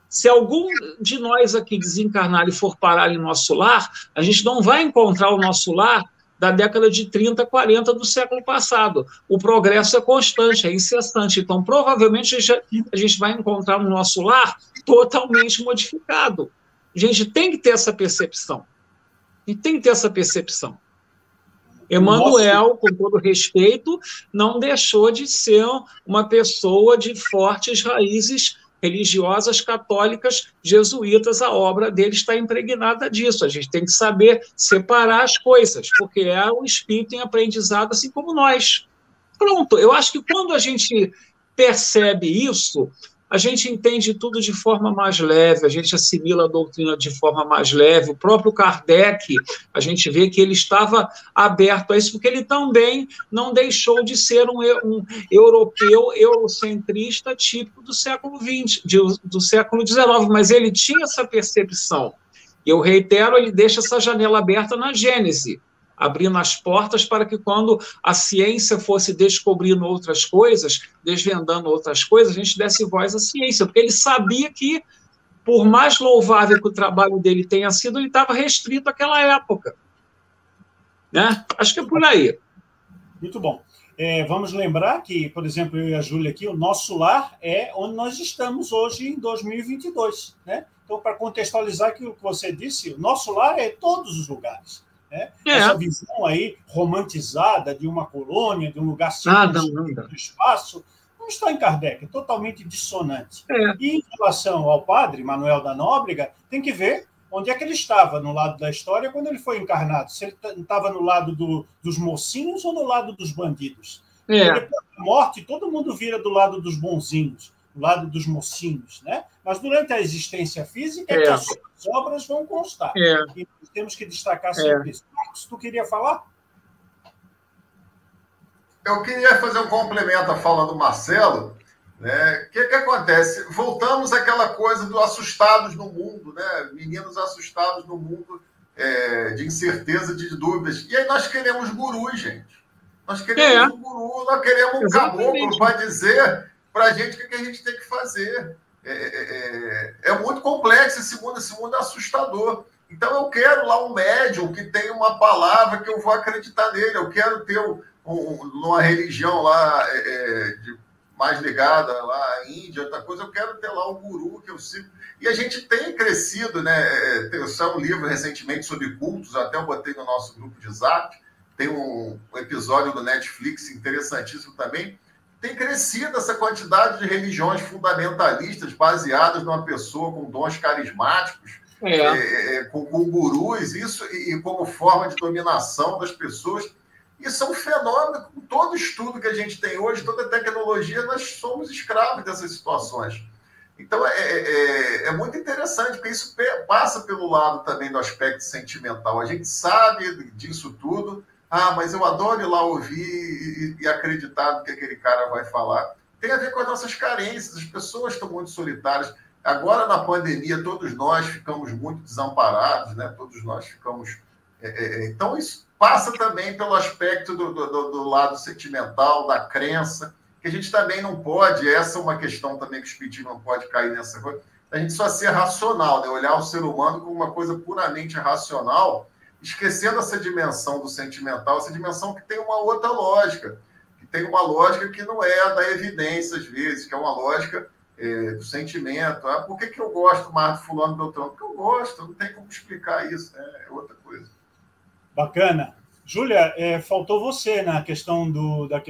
Se algum de nós aqui desencarnar e for parar em nosso lar, a gente não vai encontrar o nosso lar da década de 30, 40 do século passado. O progresso é constante, é incessante. Então, provavelmente, a gente vai encontrar no nosso lar totalmente modificado. A gente tem que ter essa percepção. E tem que ter essa percepção. Emanuel, com todo respeito, não deixou de ser uma pessoa de fortes raízes religiosas católicas jesuítas, a obra dele está impregnada disso. A gente tem que saber separar as coisas, porque é um espírito em aprendizado, assim como nós. Pronto, eu acho que quando a gente percebe isso, a gente entende tudo de forma mais leve, a gente assimila a doutrina de forma mais leve. O próprio Kardec, a gente vê que ele estava aberto a isso, porque ele também não deixou de ser um, um europeu eurocentrista típico do século XX, do século XIX, mas ele tinha essa percepção. Eu reitero, ele deixa essa janela aberta na Gênese abrindo as portas para que quando a ciência fosse descobrindo outras coisas, desvendando outras coisas, a gente desse voz à ciência, porque ele sabia que, por mais louvável que o trabalho dele tenha sido, ele estava restrito àquela época. Né? Acho que é por aí. Muito bom. É, vamos lembrar que, por exemplo, eu e a Júlia aqui, o nosso lar é onde nós estamos hoje em 2022. Né? Então, para contextualizar aquilo que você disse, o nosso lar é todos os lugares. Né? É. Essa visão aí romantizada de uma colônia, de um lugar ah, do espaço, não está em Kardec, é totalmente dissonante. É. E em relação ao padre Manuel da Nóbrega, tem que ver onde é que ele estava no lado da história quando ele foi encarnado. Se ele estava no lado do, dos mocinhos ou no lado dos bandidos. É. Depois da morte, todo mundo vira do lado dos bonzinhos, do lado dos mocinhos, né? Mas durante a existência física, é. As obras vão constar. É. E temos que destacar sempre é. isso. Marcos, tu queria falar? Eu queria fazer um complemento à fala do Marcelo. O né? que, que acontece? Voltamos àquela coisa do assustados no mundo, né? meninos assustados no mundo é, de incerteza, de dúvidas. E aí nós queremos gurus, gente. Nós queremos é. um guru, nós queremos um caboclo para dizer para a gente o que, que a gente tem que fazer. É, é, é, é, muito complexo esse mundo, esse mundo é assustador. Então eu quero lá um médium que tem uma palavra que eu vou acreditar nele. Eu quero ter um, um, uma religião lá é, é, de, mais ligada lá à Índia, outra coisa. Eu quero ter lá um guru que eu sigo. E a gente tem crescido, né? É, tem um livro recentemente sobre cultos, até eu botei no nosso grupo de Zap. Tem um, um episódio do Netflix interessantíssimo também. Tem crescido essa quantidade de religiões fundamentalistas baseadas numa pessoa com dons carismáticos é. É, é. com, com, gurus, isso e, e, como forma de dominação das pessoas. Isso é um fenômeno, com todo estudo que a gente tem hoje, toda tecnologia, nós somos escravos dessas situações. Então, é, é, é, é muito interessante, porque isso passa pelo lado também do aspecto sentimental. A gente sabe disso tudo, ah, mas eu adoro ir lá ouvir e, e acreditar no que aquele cara vai falar. Tem a ver com as nossas carências, as pessoas estão muito solitárias. Agora, na pandemia, todos nós ficamos muito desamparados, né? todos nós ficamos. É, é, é, então, isso passa também pelo aspecto do, do, do, lado sentimental, da crença, que a gente também não pode, essa é uma questão também que o Espiritismo não pode cair nessa coisa, a gente só ser racional, né? olhar o ser humano como uma coisa puramente racional esquecendo essa dimensão do sentimental, essa dimensão que tem uma outra lógica, que tem uma lógica que não é a da evidência, às vezes, que é uma lógica é, do sentimento. Ah, por que, que eu gosto mais do fulano Beltrano? Porque eu gosto, não tem como explicar isso, né? é outra coisa. Bacana. Júlia, é, faltou você na questão do, da,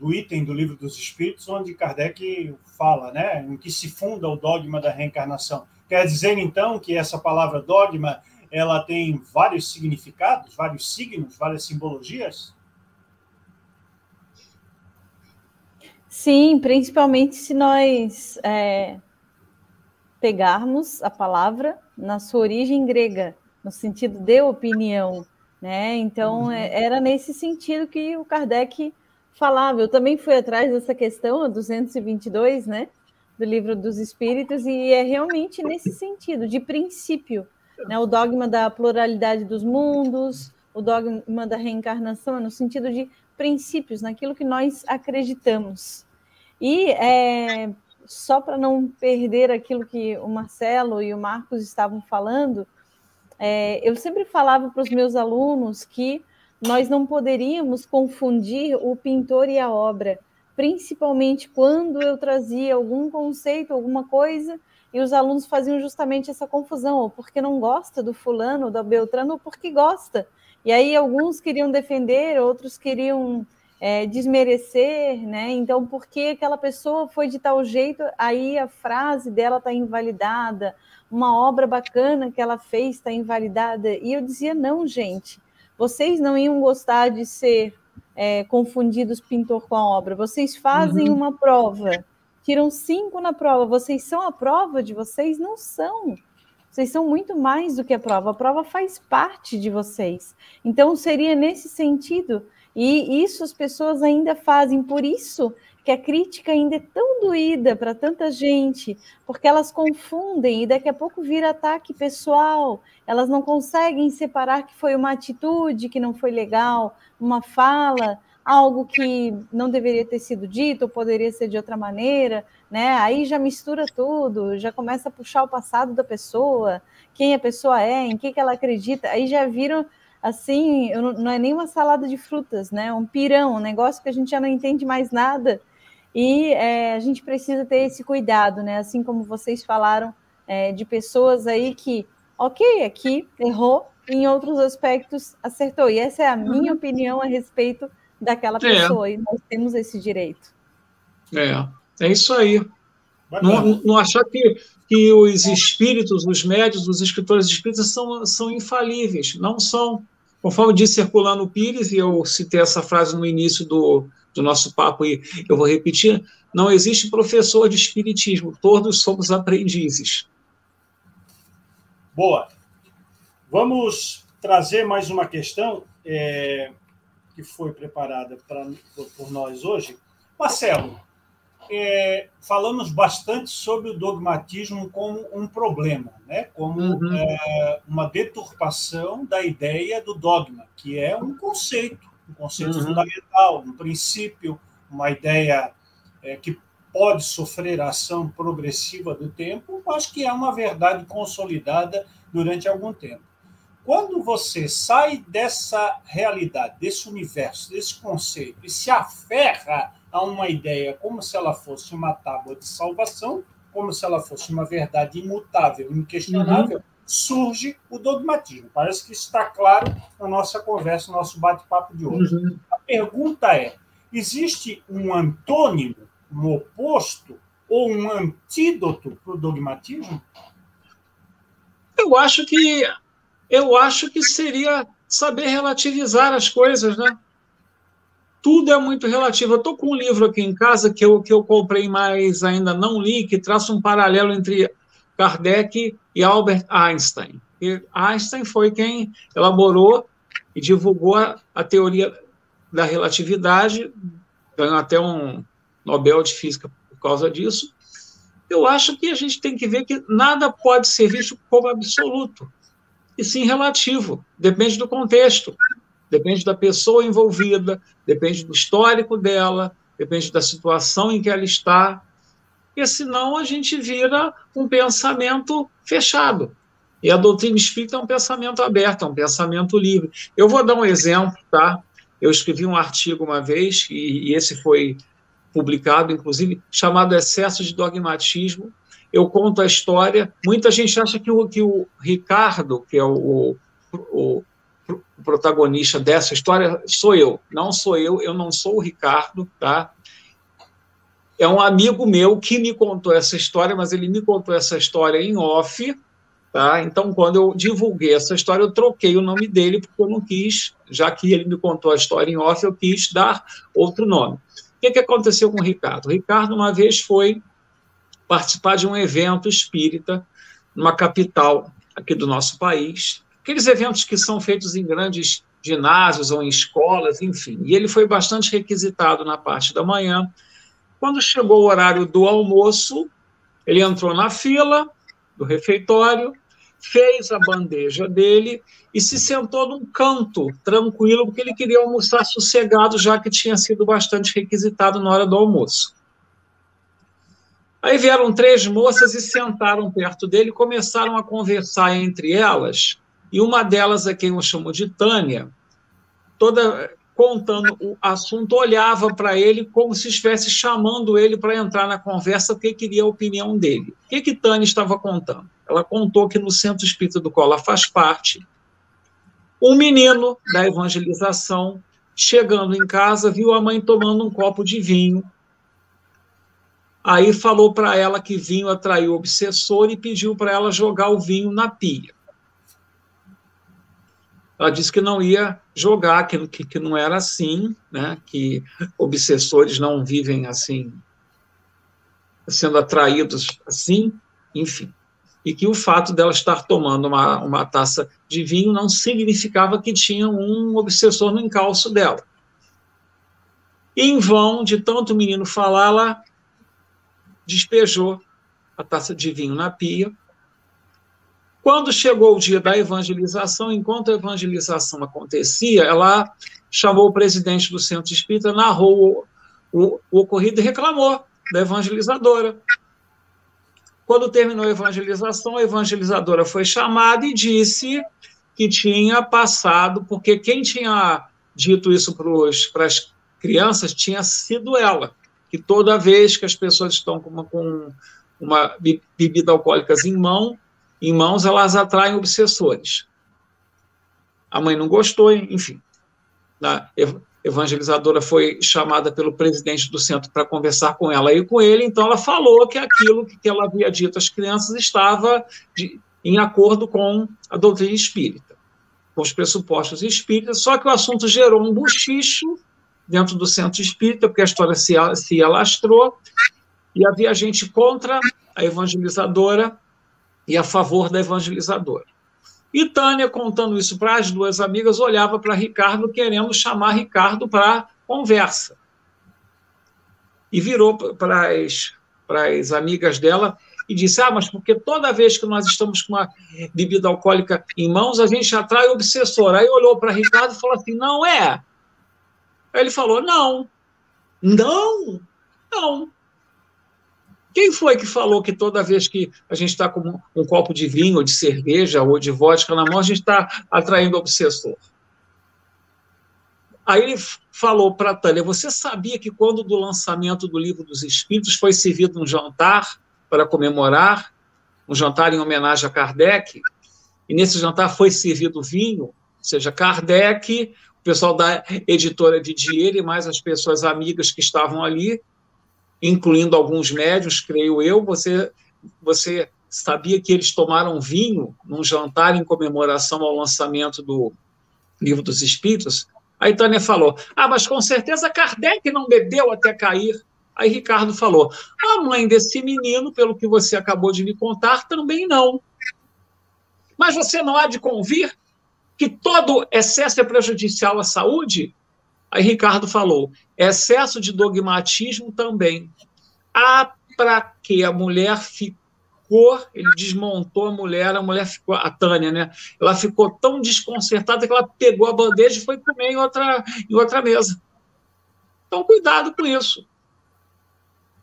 do item do livro dos Espíritos, onde Kardec fala, né, em que se funda o dogma da reencarnação. Quer dizer, então, que essa palavra dogma ela tem vários significados, vários signos, várias simbologias? Sim, principalmente se nós é, pegarmos a palavra na sua origem grega, no sentido de opinião né? Então, uhum. É, era nesse sentido que o Kardec falava. Eu também fui atrás dessa questão, a 222, né? Do livro dos Espíritos, e é realmente nesse sentido, de princípio. Né? O dogma da pluralidade dos mundos, o dogma da reencarnação, é no sentido de princípios, naquilo que nós acreditamos. E é, só para não perder aquilo que o Marcelo e o Marcos estavam falando, é, eu sempre falava para os meus alunos que nós não poderíamos confundir o pintor e a obra, principalmente quando eu trazia algum conceito, alguma coisa, e os alunos faziam justamente essa confusão, ou porque não gosta do fulano, da Beltrano, ou porque gosta. E aí alguns queriam defender, outros queriam é, desmerecer, né? Então, porque aquela pessoa foi de tal jeito, aí a frase dela está invalidada, uma obra bacana que ela fez está invalidada. E eu dizia: não, gente, vocês não iam gostar de ser é, confundidos pintor com a obra. Vocês fazem uhum. uma prova, tiram cinco na prova. Vocês são a prova de vocês? Não são. Vocês são muito mais do que a prova. A prova faz parte de vocês. Então, seria nesse sentido. E isso as pessoas ainda fazem. Por isso que a crítica ainda é tão doída para tanta gente, porque elas confundem e daqui a pouco vira ataque pessoal. Elas não conseguem separar que foi uma atitude que não foi legal, uma fala, algo que não deveria ter sido dito ou poderia ser de outra maneira, né? Aí já mistura tudo, já começa a puxar o passado da pessoa, quem a pessoa é, em que, que ela acredita, aí já viram assim, não é nem uma salada de frutas, né? Um pirão, um negócio que a gente já não entende mais nada e é, a gente precisa ter esse cuidado, né? Assim como vocês falaram é, de pessoas aí que, ok, aqui errou, em outros aspectos acertou. E essa é a minha uhum. opinião a respeito daquela é. pessoa, é. e nós temos esse direito. É, é isso aí. Não, não, achar que, que os espíritos, os médios, os escritores espíritas são, são infalíveis. Não são. Conforme disse Herculano Pires, e eu citei essa frase no início do, do nosso papo, e eu vou repetir: não existe professor de espiritismo, todos somos aprendizes. Boa. Vamos trazer mais uma questão é, que foi preparada pra, por, nós hoje. Marcelo, é, falamos bastante sobre o dogmatismo como um problema, né? como uhum. é, uma deturpação da ideia do dogma, que é um conceito um conceito uhum. fundamental, um princípio, uma ideia é, que pode sofrer ação progressiva do tempo, mas que é uma verdade consolidada durante algum tempo. Quando você sai dessa realidade, desse universo, desse conceito, e se aferra a uma ideia como se ela fosse uma tábua de salvação, como se ela fosse uma verdade imutável, inquestionável, uhum surge o dogmatismo. Parece que está claro na nossa conversa, no nosso bate-papo de hoje. Uhum. A pergunta é: existe um antônimo, um oposto ou um antídoto para o dogmatismo? Eu acho que eu acho que seria saber relativizar as coisas, né? Tudo é muito relativo. Eu estou com um livro aqui em casa que eu, que eu comprei, mas ainda não li, que traça um paralelo entre Kardec e Albert Einstein. E Einstein foi quem elaborou e divulgou a, a teoria da relatividade, ganhou até um Nobel de Física por causa disso. Eu acho que a gente tem que ver que nada pode ser visto como absoluto, e sim relativo, depende do contexto, depende da pessoa envolvida, depende do histórico dela, depende da situação em que ela está, porque senão a gente vira um pensamento fechado. E a doutrina espírita é um pensamento aberto, é um pensamento livre. Eu vou dar um exemplo, tá? Eu escrevi um artigo uma vez, e, e esse foi publicado, inclusive, chamado Excesso de Dogmatismo. Eu conto a história. Muita gente acha que o, que o Ricardo, que é o, o, o protagonista dessa história, sou eu. Não sou eu, eu não sou o Ricardo, tá? É um amigo meu que me contou essa história, mas ele me contou essa história em off, Tá? Então, quando eu divulguei essa história, eu troquei o nome dele, porque eu não quis, já que ele me contou a história em off, eu quis dar outro nome. O que, que aconteceu com o Ricardo? O Ricardo, uma vez, foi participar de um evento espírita numa capital aqui do nosso país, aqueles eventos que são feitos em grandes ginásios ou em escolas, enfim. E ele foi bastante requisitado na parte da manhã. Quando chegou o horário do almoço, ele entrou na fila do refeitório, fez a bandeja dele e se sentou num canto, tranquilo, porque ele queria almoçar sossegado, já que tinha sido bastante requisitado na hora do almoço. Aí vieram três moças e sentaram perto dele, começaram a conversar entre elas, e uma delas, a quem eu chamo de Tânia, toda contando o assunto, olhava para ele como se estivesse chamando ele para entrar na conversa, porque queria a opinião dele. O que, que Tânia estava contando? Ela contou que no centro espírita do ela faz parte, um menino da evangelização, chegando em casa, viu a mãe tomando um copo de vinho. Aí falou para ela que vinho atraiu o obsessor e pediu para ela jogar o vinho na pia. Ela disse que não ia jogar, que, que, que não era assim, né? que obsessores não vivem assim, sendo atraídos assim, enfim. E que o fato dela estar tomando uma, uma taça de vinho não significava que tinha um obsessor no encalço dela. Em vão, de tanto o menino falar, ela despejou a taça de vinho na pia quando chegou o dia da evangelização, enquanto a evangelização acontecia, ela chamou o presidente do centro espírita, narrou o, o, o ocorrido e reclamou da evangelizadora. Quando terminou a evangelização, a evangelizadora foi chamada e disse que tinha passado, porque quem tinha dito isso para as crianças tinha sido ela, que toda vez que as pessoas estão com uma, com uma bebida alcoólicas em mão, em mãos, elas atraem obsessores. A mãe não gostou, enfim. A evangelizadora foi chamada pelo presidente do centro para conversar com ela e com ele, então ela falou que aquilo que ela havia dito às crianças estava de, em acordo com a doutrina espírita, com os pressupostos espíritas, só que o assunto gerou um buchicho dentro do centro espírita, porque a história se, se alastrou, e havia gente contra a evangelizadora e a favor da evangelizadora. E Tânia, contando isso para as duas amigas, olhava para Ricardo, querendo chamar Ricardo para conversa. E virou para as, para as amigas dela e disse: Ah, mas porque toda vez que nós estamos com uma bebida alcoólica em mãos, a gente atrai o obsessor. Aí olhou para Ricardo e falou assim: Não é. Aí ele falou: Não, não, não. Quem foi que falou que toda vez que a gente está com um copo de vinho, ou de cerveja, ou de vodka na mão, a gente está atraindo obsessor? Aí ele falou para a Tânia: Você sabia que quando do lançamento do Livro dos Espíritos foi servido um jantar para comemorar, um jantar em homenagem a Kardec? E nesse jantar foi servido vinho, ou seja, Kardec, pessoal da editora de dinheiro e mais as pessoas amigas que estavam ali, incluindo alguns médios, creio eu, você, você sabia que eles tomaram vinho num jantar em comemoração ao lançamento do Livro dos Espíritos? Aí Tânia falou: Ah, mas com certeza Kardec não bebeu até cair. Aí Ricardo falou: A mãe desse menino, pelo que você acabou de me contar, também não. Mas você não há de convir que todo excesso é prejudicial à saúde? Aí Ricardo falou: excesso de dogmatismo também. Ah, para que a mulher ficou, ele desmontou a mulher, a mulher ficou, a Tânia, né? Ela ficou tão desconcertada que ela pegou a bandeja e foi comer em outra, em outra mesa. Então, cuidado com isso.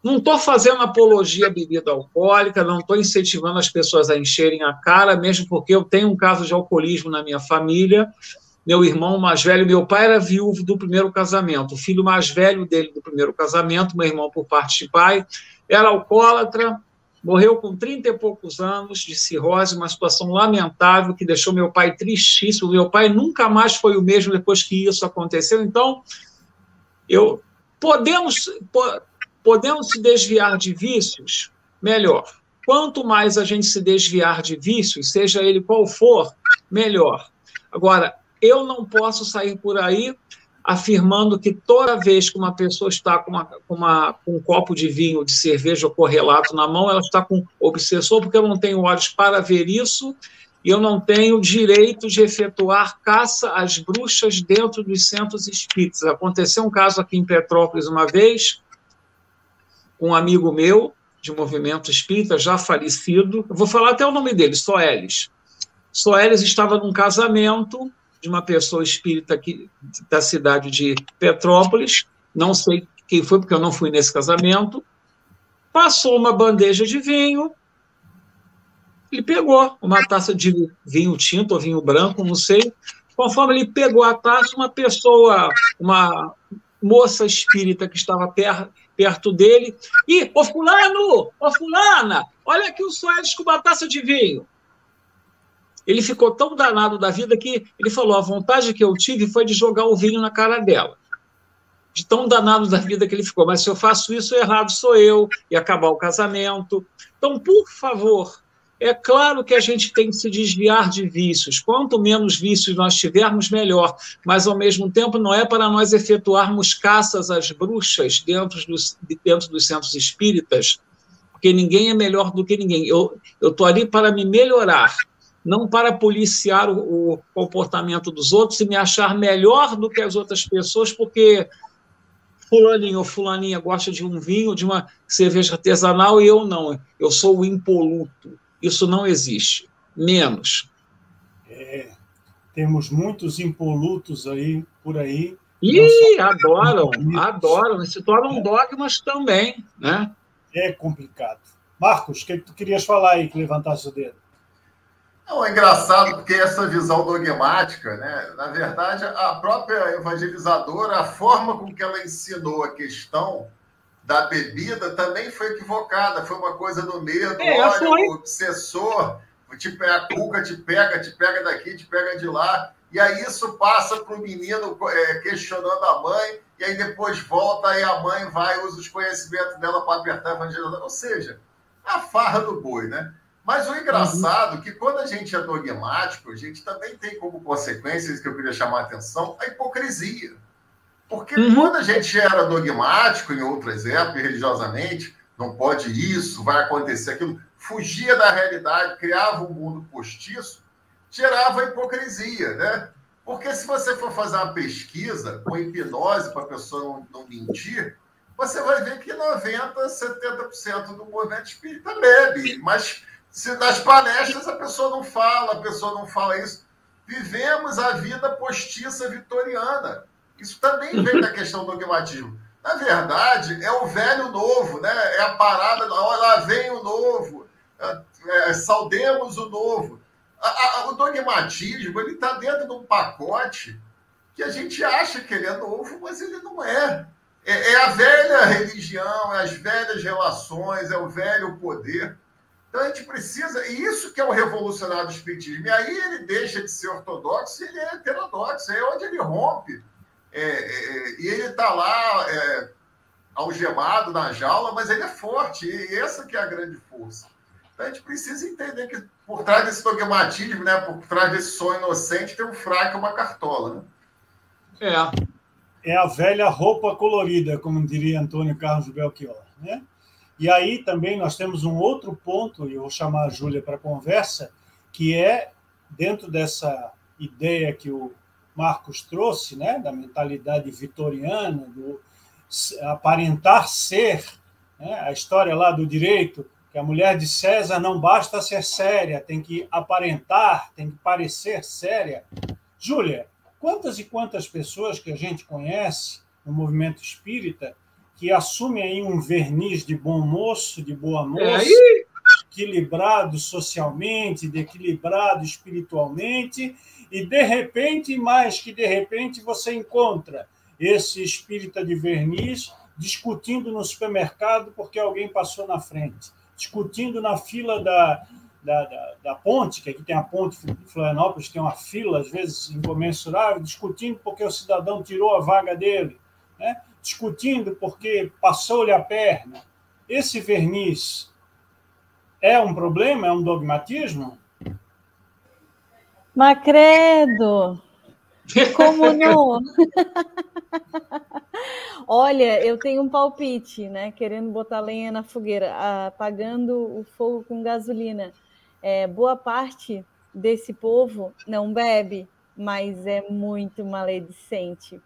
Não estou fazendo apologia à bebida alcoólica, não estou incentivando as pessoas a encherem a cara, mesmo porque eu tenho um caso de alcoolismo na minha família. Meu irmão mais velho, meu pai era viúvo do primeiro casamento, o filho mais velho dele do primeiro casamento, meu irmão por parte de pai, era alcoólatra, morreu com 30 e poucos anos de cirrose, uma situação lamentável que deixou meu pai tristíssimo. Meu pai nunca mais foi o mesmo depois que isso aconteceu. Então, eu podemos podemos se desviar de vícios, melhor. Quanto mais a gente se desviar de vícios, seja ele qual for, melhor. Agora, eu não posso sair por aí afirmando que toda vez que uma pessoa está com, uma, com, uma, com um copo de vinho, de cerveja ou correlato na mão, ela está com obsessor, porque eu não tenho olhos para ver isso e eu não tenho direito de efetuar caça às bruxas dentro dos centros espíritas. Aconteceu um caso aqui em Petrópolis uma vez, um amigo meu de movimento espírita, já falecido, eu vou falar até o nome dele, Soelis. Soelis estava num casamento de uma pessoa espírita aqui da cidade de Petrópolis, não sei quem foi, porque eu não fui nesse casamento, passou uma bandeja de vinho, ele pegou uma taça de vinho tinto ou vinho branco, não sei. Conforme ele pegou a taça, uma pessoa, uma moça espírita que estava per, perto dele, e, ô fulano, ô fulana, olha aqui o Soares com uma taça de vinho. Ele ficou tão danado da vida que ele falou: a vontade que eu tive foi de jogar o vinho na cara dela. De tão danado da vida que ele ficou. Mas se eu faço isso, errado sou eu, e acabar o casamento. Então, por favor, é claro que a gente tem que se desviar de vícios. Quanto menos vícios nós tivermos, melhor. Mas, ao mesmo tempo, não é para nós efetuarmos caças às bruxas dentro dos, dentro dos centros espíritas, porque ninguém é melhor do que ninguém. Eu estou ali para me melhorar não para policiar o, o, comportamento dos outros e me achar melhor do que as outras pessoas, porque fulaninho ou fulaninha gosta de um vinho, de uma cerveja artesanal e eu não. Eu sou o impoluto. Isso não existe. Menos. É, temos muitos impolutos aí por aí. Ih, adoram, adoram. Se tornam é. dogmas também, né? É complicado. Marcos, o que tu querias falar aí que levantasse o dedo? Não, é engraçado porque essa visão dogmática, né? na verdade, a própria evangelizadora, a forma com que ela ensinou a questão da bebida também foi equivocada. Foi uma coisa do medo, é, olha, o obsessor, te, a cuca te pega, te pega daqui, te pega de lá. E aí isso passa para o menino é, questionando a mãe, e aí depois volta, e a mãe vai, usa os conhecimentos dela para apertar a evangelizadora. Ou seja, a farra do boi, né? Mas o engraçado é que quando a gente é dogmático, a gente também tem como consequência, isso que eu queria chamar a atenção, a hipocrisia. Porque uhum. quando a gente era dogmático em outras épocas, religiosamente, não pode isso, vai acontecer aquilo, fugia da realidade, criava um mundo postiço, gerava hipocrisia, né? Porque se você for fazer uma pesquisa com hipnose para a pessoa não, não mentir, você vai ver que 90%, 70% do movimento espírita bebe, mas se nas palestras a pessoa não fala, a pessoa não fala isso. Vivemos a vida postiça vitoriana. Isso também vem da questão do dogmatismo. Na verdade, é o velho novo, né? É a parada, olha lá vem o novo, é, é, saudemos o novo. A, a, o dogmatismo ele está dentro de um pacote que a gente acha que ele é novo, mas ele não é. é. É a velha religião, é as velhas relações, é o velho poder. Então a gente precisa, e isso que é o revolucionário do espiritismo. E aí ele deixa de ser ortodoxo e ele é heterodoxo, é onde ele rompe. É, é, e ele está lá é, algemado na jaula, mas ele é forte, e essa que é a grande força. Então a gente precisa entender que por trás desse dogmatismo, né, por trás desse sonho inocente, tem um fraco e uma cartola. Né? É. É a velha roupa colorida, como diria Antônio Carlos Belchior. Né? E aí também nós temos um outro ponto, e eu vou chamar a Júlia para a conversa, que é dentro dessa ideia que o Marcos trouxe, né, da mentalidade vitoriana, do aparentar ser, né, a história lá do direito, que a mulher de César não basta ser séria, tem que aparentar, tem que parecer séria. Júlia, quantas e quantas pessoas que a gente conhece no movimento espírita que assumem aí um verniz de bom moço, de boa moça, É, equilibrado socialmente, de equilibrado espiritualmente, e de repente, mais que de repente, você encontra esse espírita de verniz discutindo no supermercado porque alguém passou na frente, discutindo na fila da, da, da, da, ponte, que aqui tem a ponte de Florianópolis, tem uma fila, às vezes, incomensurável, discutindo porque o cidadão tirou a vaga dele, né? discutindo porque passou-lhe a perna. Esse verniz é um problema? É um dogmatismo? Macredo! Como não? Olha, eu tenho um palpite, né? Querendo botar lenha na fogueira, apagando o fogo com gasolina. É, boa parte desse povo não bebe, mas é muito maledicente.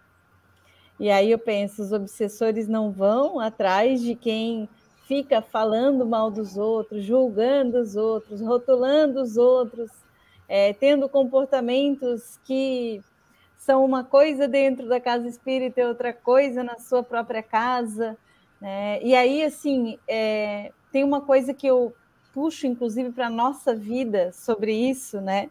E aí eu penso, os obsessores não vão atrás de quem fica falando mal dos outros, julgando os outros, rotulando os outros, é, tendo comportamentos que são uma coisa dentro da casa espírita e outra coisa na sua própria casa. Né? E aí, assim, é, tem uma coisa que eu puxo, inclusive, para a nossa vida sobre isso, né?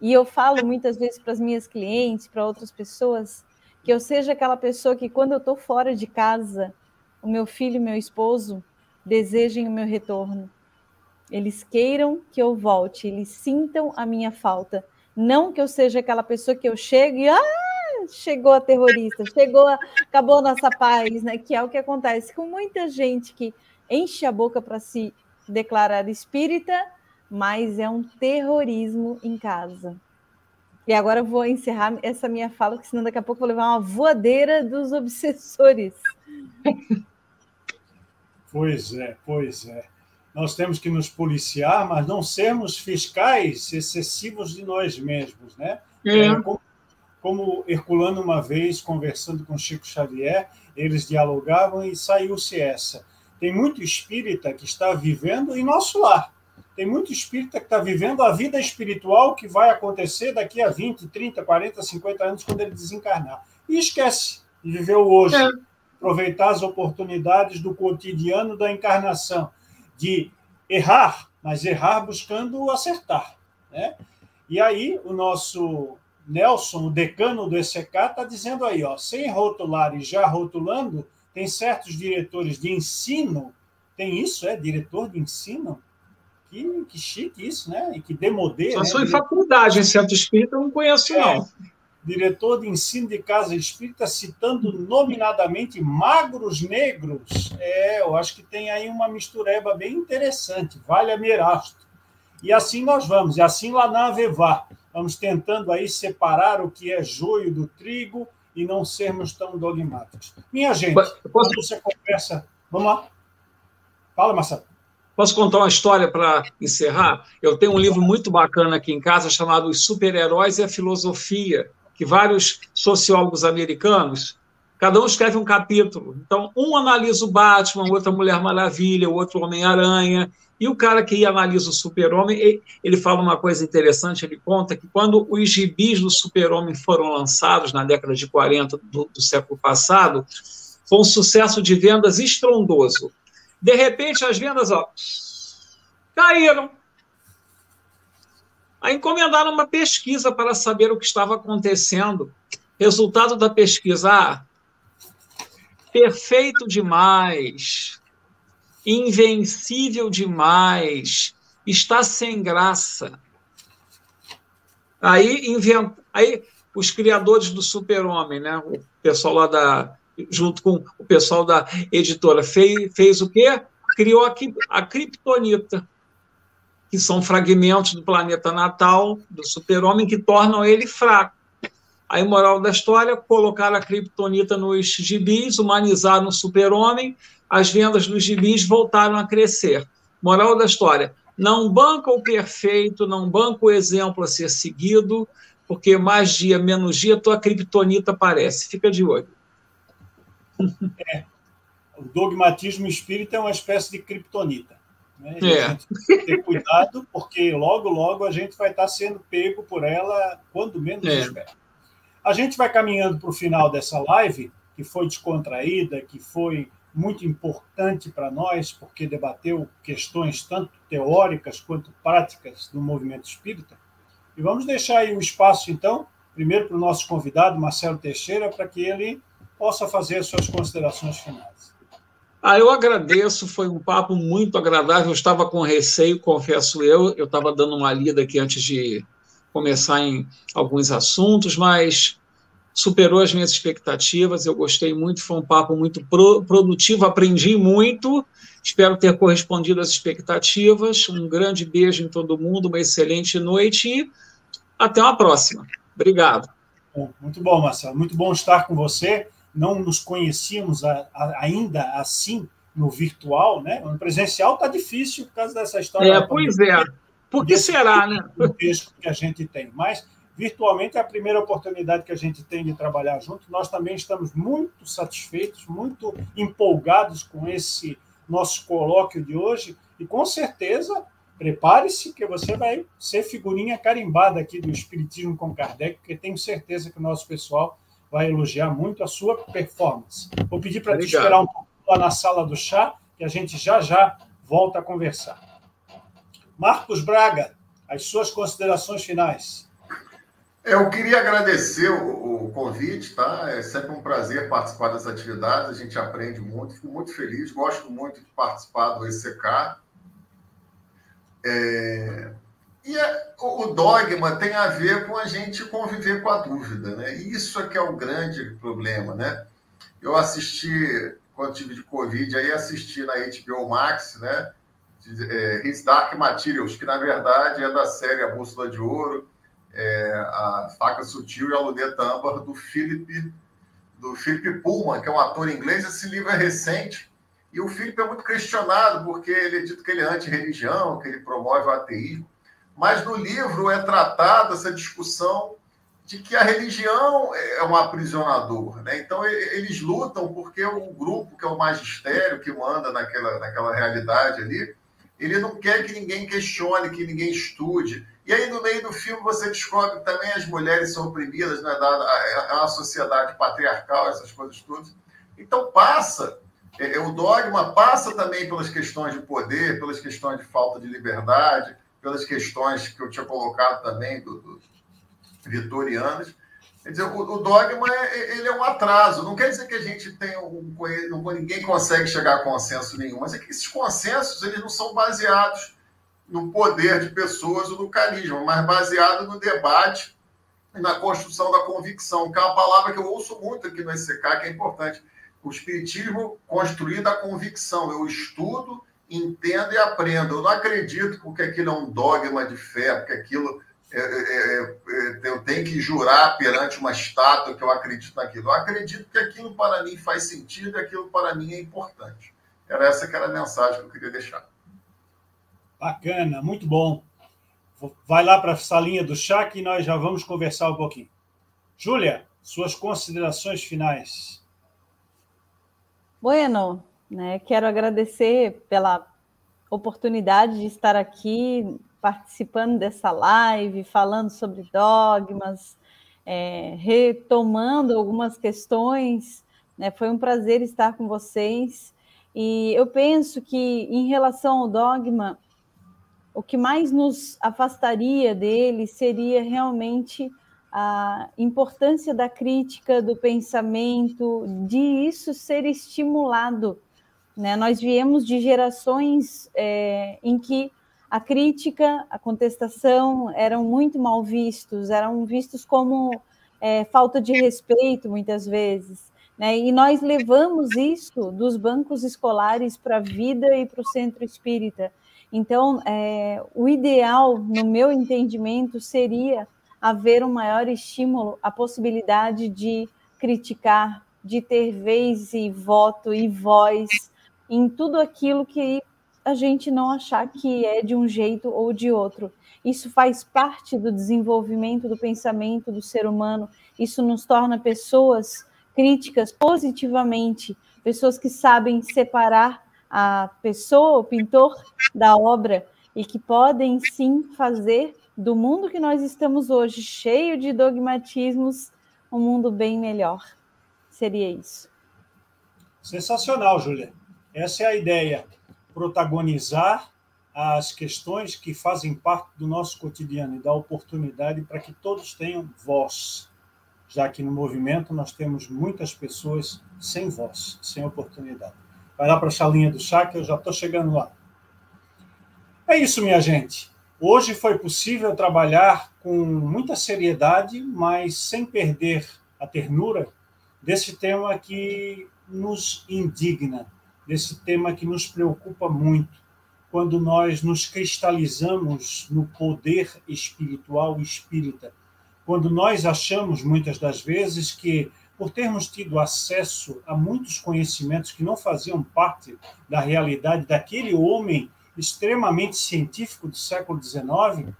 E eu falo muitas vezes para as minhas clientes, para outras pessoas, que eu seja aquela pessoa que, quando eu estou fora de casa, o meu filho e meu esposo desejem o meu retorno. Eles queiram que eu volte, eles sintam a minha falta. Não que eu seja aquela pessoa que eu chego e ah, chegou a terrorista, chegou, a, acabou a nossa paz, né? Que é o que acontece com muita gente que enche a boca para se declarar espírita, mas é um terrorismo em casa. E agora eu vou encerrar essa minha fala, porque senão daqui a pouco eu vou levar uma voadeira dos obsessores. Pois é, pois é. Nós temos que nos policiar, mas não sermos fiscais excessivos de nós mesmos, né? É. É, como, como Herculano, uma vez, conversando com Chico Xavier, eles dialogavam e saiu-se essa. Tem muito espírita que está vivendo em nosso lar. Tem muito espírita que está vivendo a vida espiritual que vai acontecer daqui a 20, 30, 40, 50 anos, quando ele desencarnar. E esquece de viver o hoje. É. Aproveitar as oportunidades do cotidiano da encarnação. De errar, mas errar buscando acertar. Né? E aí, o nosso Nelson, o decano do ECK, está dizendo aí, ó, sem rotular e já rotulando, tem certos diretores de ensino, tem isso, é? Diretor de ensino? Que, que chique isso, né? E que demodê. Só né? sou em faculdade, em centro espírita, eu não conheço, É. não. Diretor de ensino de casa espírita, citando nominadamente magros negros. É, eu acho que tem aí uma mistureba bem interessante. Vale a Merasto. E assim nós vamos, e assim lá na Avevá. Vamos tentando aí separar o que é joio do trigo e não sermos tão dogmáticos. Minha gente, Posso- quando você conversa. Vamos lá. Fala, Marcelo. Posso contar uma história para encerrar? Eu tenho um livro muito bacana aqui em casa chamado Os Super-Heróis e a Filosofia, que vários sociólogos americanos, cada um escreve um capítulo. Então, um analisa o Batman, outro a Mulher Maravilha, outro Homem-Aranha, e o cara que analisa o Super-Homem, ele fala uma coisa interessante, ele conta que quando os gibis do Super-Homem foram lançados na década de 40 do, do século passado, foi um sucesso de vendas estrondoso. De repente, as vendas ó, caíram. Aí encomendaram uma pesquisa para saber o que estava acontecendo. Resultado da pesquisa: ah, perfeito demais, invencível demais, está sem graça. Aí, invent... Aí os criadores do Super-Homem, né? o pessoal lá da. junto com o pessoal da editora, fez, fez o quê? Criou a, a Kryptonita, que são fragmentos do planeta natal do Super-Homem que tornam ele fraco. Aí, moral da história, colocaram a Kryptonita nos gibis, humanizaram o Super-Homem, as vendas dos gibis voltaram a crescer. Moral da história: não banca o perfeito, não banca o exemplo a ser seguido, porque mais dia, menos dia, tua Kryptonita aparece. Fica de olho. O dogmatismo espírita é uma espécie de criptonita. Né? E É. A gente tem que ter cuidado, porque logo, logo a gente vai estar sendo pego por ela quando menos É. espera. A gente vai caminhando para o final dessa live que foi descontraída, que foi muito importante para nós, porque debateu questões tanto teóricas quanto práticas do movimento espírita. E vamos deixar aí o espaço, então, primeiro para o nosso convidado, Marcelo Teixeira, para que ele possa fazer as suas considerações finais. Ah, eu agradeço, foi um papo muito agradável. Eu estava com receio, confesso eu, eu estava dando uma lida aqui antes de começar em alguns assuntos, mas superou as minhas expectativas. Eu gostei muito, foi um papo muito pro, produtivo, aprendi muito. Espero ter correspondido às expectativas. Um grande beijo em todo mundo, uma excelente noite e até uma próxima. Obrigado. Muito bom, Marcelo. Muito bom estar com você. Não nos conhecíamos a, a, ainda assim no virtual, né? No presencial está difícil por causa dessa história. É, pois é. Por que será, né? O texto que a gente tem. Mas virtualmente é a primeira oportunidade que a gente tem de trabalhar junto. Nós também estamos muito satisfeitos, muito empolgados com esse nosso colóquio de hoje e com certeza prepare-se que você vai ser figurinha carimbada aqui do Espiritismo com Kardec, porque tenho certeza que o nosso pessoal vai elogiar muito a sua performance. Vou pedir para te esperar um pouco lá na sala do chá, que a gente já já volta a conversar. Marcos Braga, as suas considerações finais. Eu queria agradecer o, o, convite, tá? É sempre um prazer participar das atividades, a gente aprende muito, fico muito feliz, gosto muito de participar do ECK. É... E é, o dogma tem a ver com a gente conviver com a dúvida, né? Isso é que é o grande problema, né? Eu assisti, quando tive de Covid, aí assisti na HBO Max, né? É, His Dark Materials, que na verdade é da série A Bússola de Ouro, é, a Faca Sutil e a Luneta Âmbar, do Philip, do Philip Pullman, que é um ator inglês. Esse livro é recente e o Philip é muito questionado porque ele é dito que ele é anti-religião, que ele promove o ateísmo. Mas no livro é tratada essa discussão de que a religião é um aprisionador. Né? Então, eles lutam porque o grupo, que é o magistério, que manda naquela, naquela realidade ali, ele não quer que ninguém questione, que ninguém estude. E aí, no meio do filme, você descobre que também as mulheres são oprimidas, né? é uma sociedade patriarcal, essas coisas todas. Então, passa, é, é, o dogma passa também pelas questões de poder, pelas questões de falta de liberdade, pelas questões que eu tinha colocado também do, do vitorianas. Quer dizer, o, o dogma é, ele é um atraso. Não quer dizer que a gente tem um, ninguém consegue chegar a consenso nenhum, mas é que esses consensos eles não são baseados no poder de pessoas ou no carisma, mas baseado no debate e na construção da convicção, que é uma palavra que eu ouço muito aqui no SCK, que é importante. O espiritismo construído a convicção. Eu estudo, entendo e aprendo. Eu não acredito porque aquilo é um dogma de fé, porque aquilo é, é, é, é, eu tenho que jurar perante uma estátua que eu acredito naquilo. Eu acredito que aquilo para mim faz sentido e aquilo para mim é importante. Era essa que era a mensagem que eu queria deixar. Bacana, muito bom. Vai lá para a salinha do chá que nós já vamos conversar um pouquinho. Júlia, suas considerações finais. Bueno, né, quero agradecer pela oportunidade de estar aqui participando dessa live, falando sobre dogmas, é, retomando algumas questões. Né, foi um prazer estar com vocês. E eu penso que, em relação ao dogma, o que mais nos afastaria dele seria realmente a importância da crítica, do pensamento, de isso ser estimulado. Né? Nós viemos de gerações é, em que a crítica, a contestação eram muito mal vistos, eram vistos como é, falta de respeito, muitas vezes. Né? E nós levamos isso dos bancos escolares para a vida e para o centro espírita. Então, é, o ideal, no meu entendimento, seria haver um maior estímulo à possibilidade de criticar, de ter vez e voto e voz em tudo aquilo que a gente não achar que é de um jeito ou de outro. Isso faz parte do desenvolvimento do pensamento do ser humano, isso nos torna pessoas críticas positivamente, pessoas que sabem separar a pessoa, o pintor da obra, e que podem sim fazer do mundo que nós estamos hoje, cheio de dogmatismos, um mundo bem melhor. seria isso. Sensacional, Júlia. Essa é a ideia. Protagonizar as questões que fazem parte do nosso cotidiano e dar oportunidade para que todos tenham voz, já que no movimento nós temos muitas pessoas sem voz, sem oportunidade. Vai lá para a chalinha do chá que eu já estou chegando lá. É isso, minha gente. Hoje foi possível trabalhar com muita seriedade, mas sem perder a ternura desse tema que nos indigna, desse tema que nos preocupa muito. Quando nós nos cristalizamos no poder espiritual espírita, quando nós achamos muitas das vezes que por termos tido acesso a muitos conhecimentos que não faziam parte da realidade daquele homem extremamente científico do século XIX,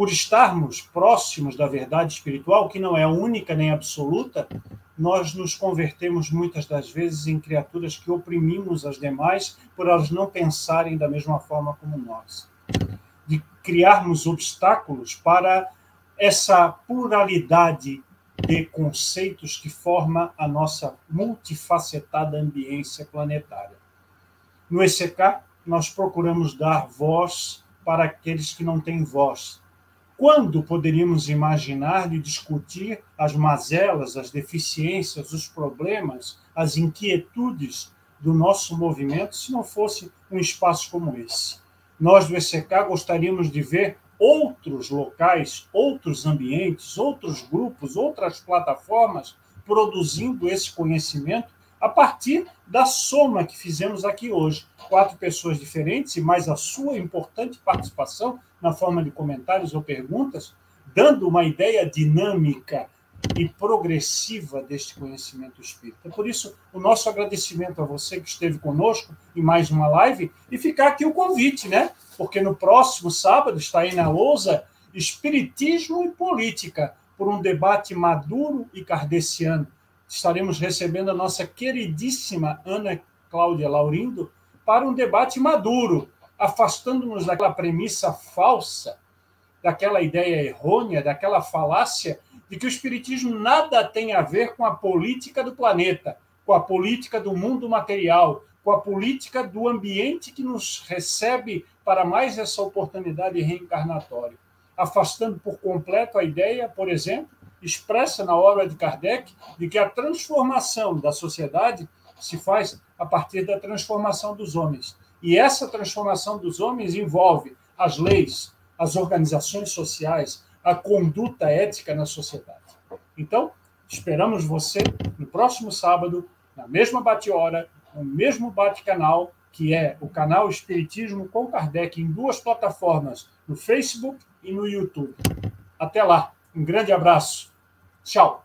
por estarmos próximos da verdade espiritual, que não é única nem absoluta, nós nos convertemos muitas das vezes em criaturas que oprimimos as demais por elas não pensarem da mesma forma como nós. De criarmos obstáculos para essa pluralidade de conceitos que forma a nossa multifacetada ambiência planetária. No ECK, nós procuramos dar voz para aqueles que não têm voz, quando poderíamos imaginar de discutir as mazelas, as deficiências, os problemas, as inquietudes do nosso movimento se não fosse um espaço como esse? Nós do ECK gostaríamos de ver outros locais, outros ambientes, outros grupos, outras plataformas produzindo esse conhecimento a partir da soma que fizemos aqui hoje. Quatro pessoas diferentes e mais a sua importante participação na forma de comentários ou perguntas, dando uma ideia dinâmica e progressiva deste conhecimento espírita. Por isso, o nosso agradecimento a você que esteve conosco em mais uma live e ficar aqui o convite, né? Porque no próximo sábado está aí na lousa Espiritismo e Política, por um debate maduro e kardeciano estaremos recebendo a nossa queridíssima Ana Cláudia Laurindo para um debate maduro, afastando-nos daquela premissa falsa, daquela ideia errônea, daquela falácia de que o Espiritismo nada tem a ver com a política do planeta, com a política do mundo material, com a política do ambiente que nos recebe para mais essa oportunidade reencarnatória, afastando por completo a ideia, por exemplo, expressa na obra de Kardec de que a transformação da sociedade se faz a partir da transformação dos homens. E essa transformação dos homens envolve as leis, as organizações sociais, a conduta ética na sociedade. Então, esperamos você no próximo sábado, na mesma bate-hora, no mesmo bate-canal, que é o canal Espiritismo com Kardec, em duas plataformas, no Facebook e no YouTube. Até lá, um grande abraço. Tchau.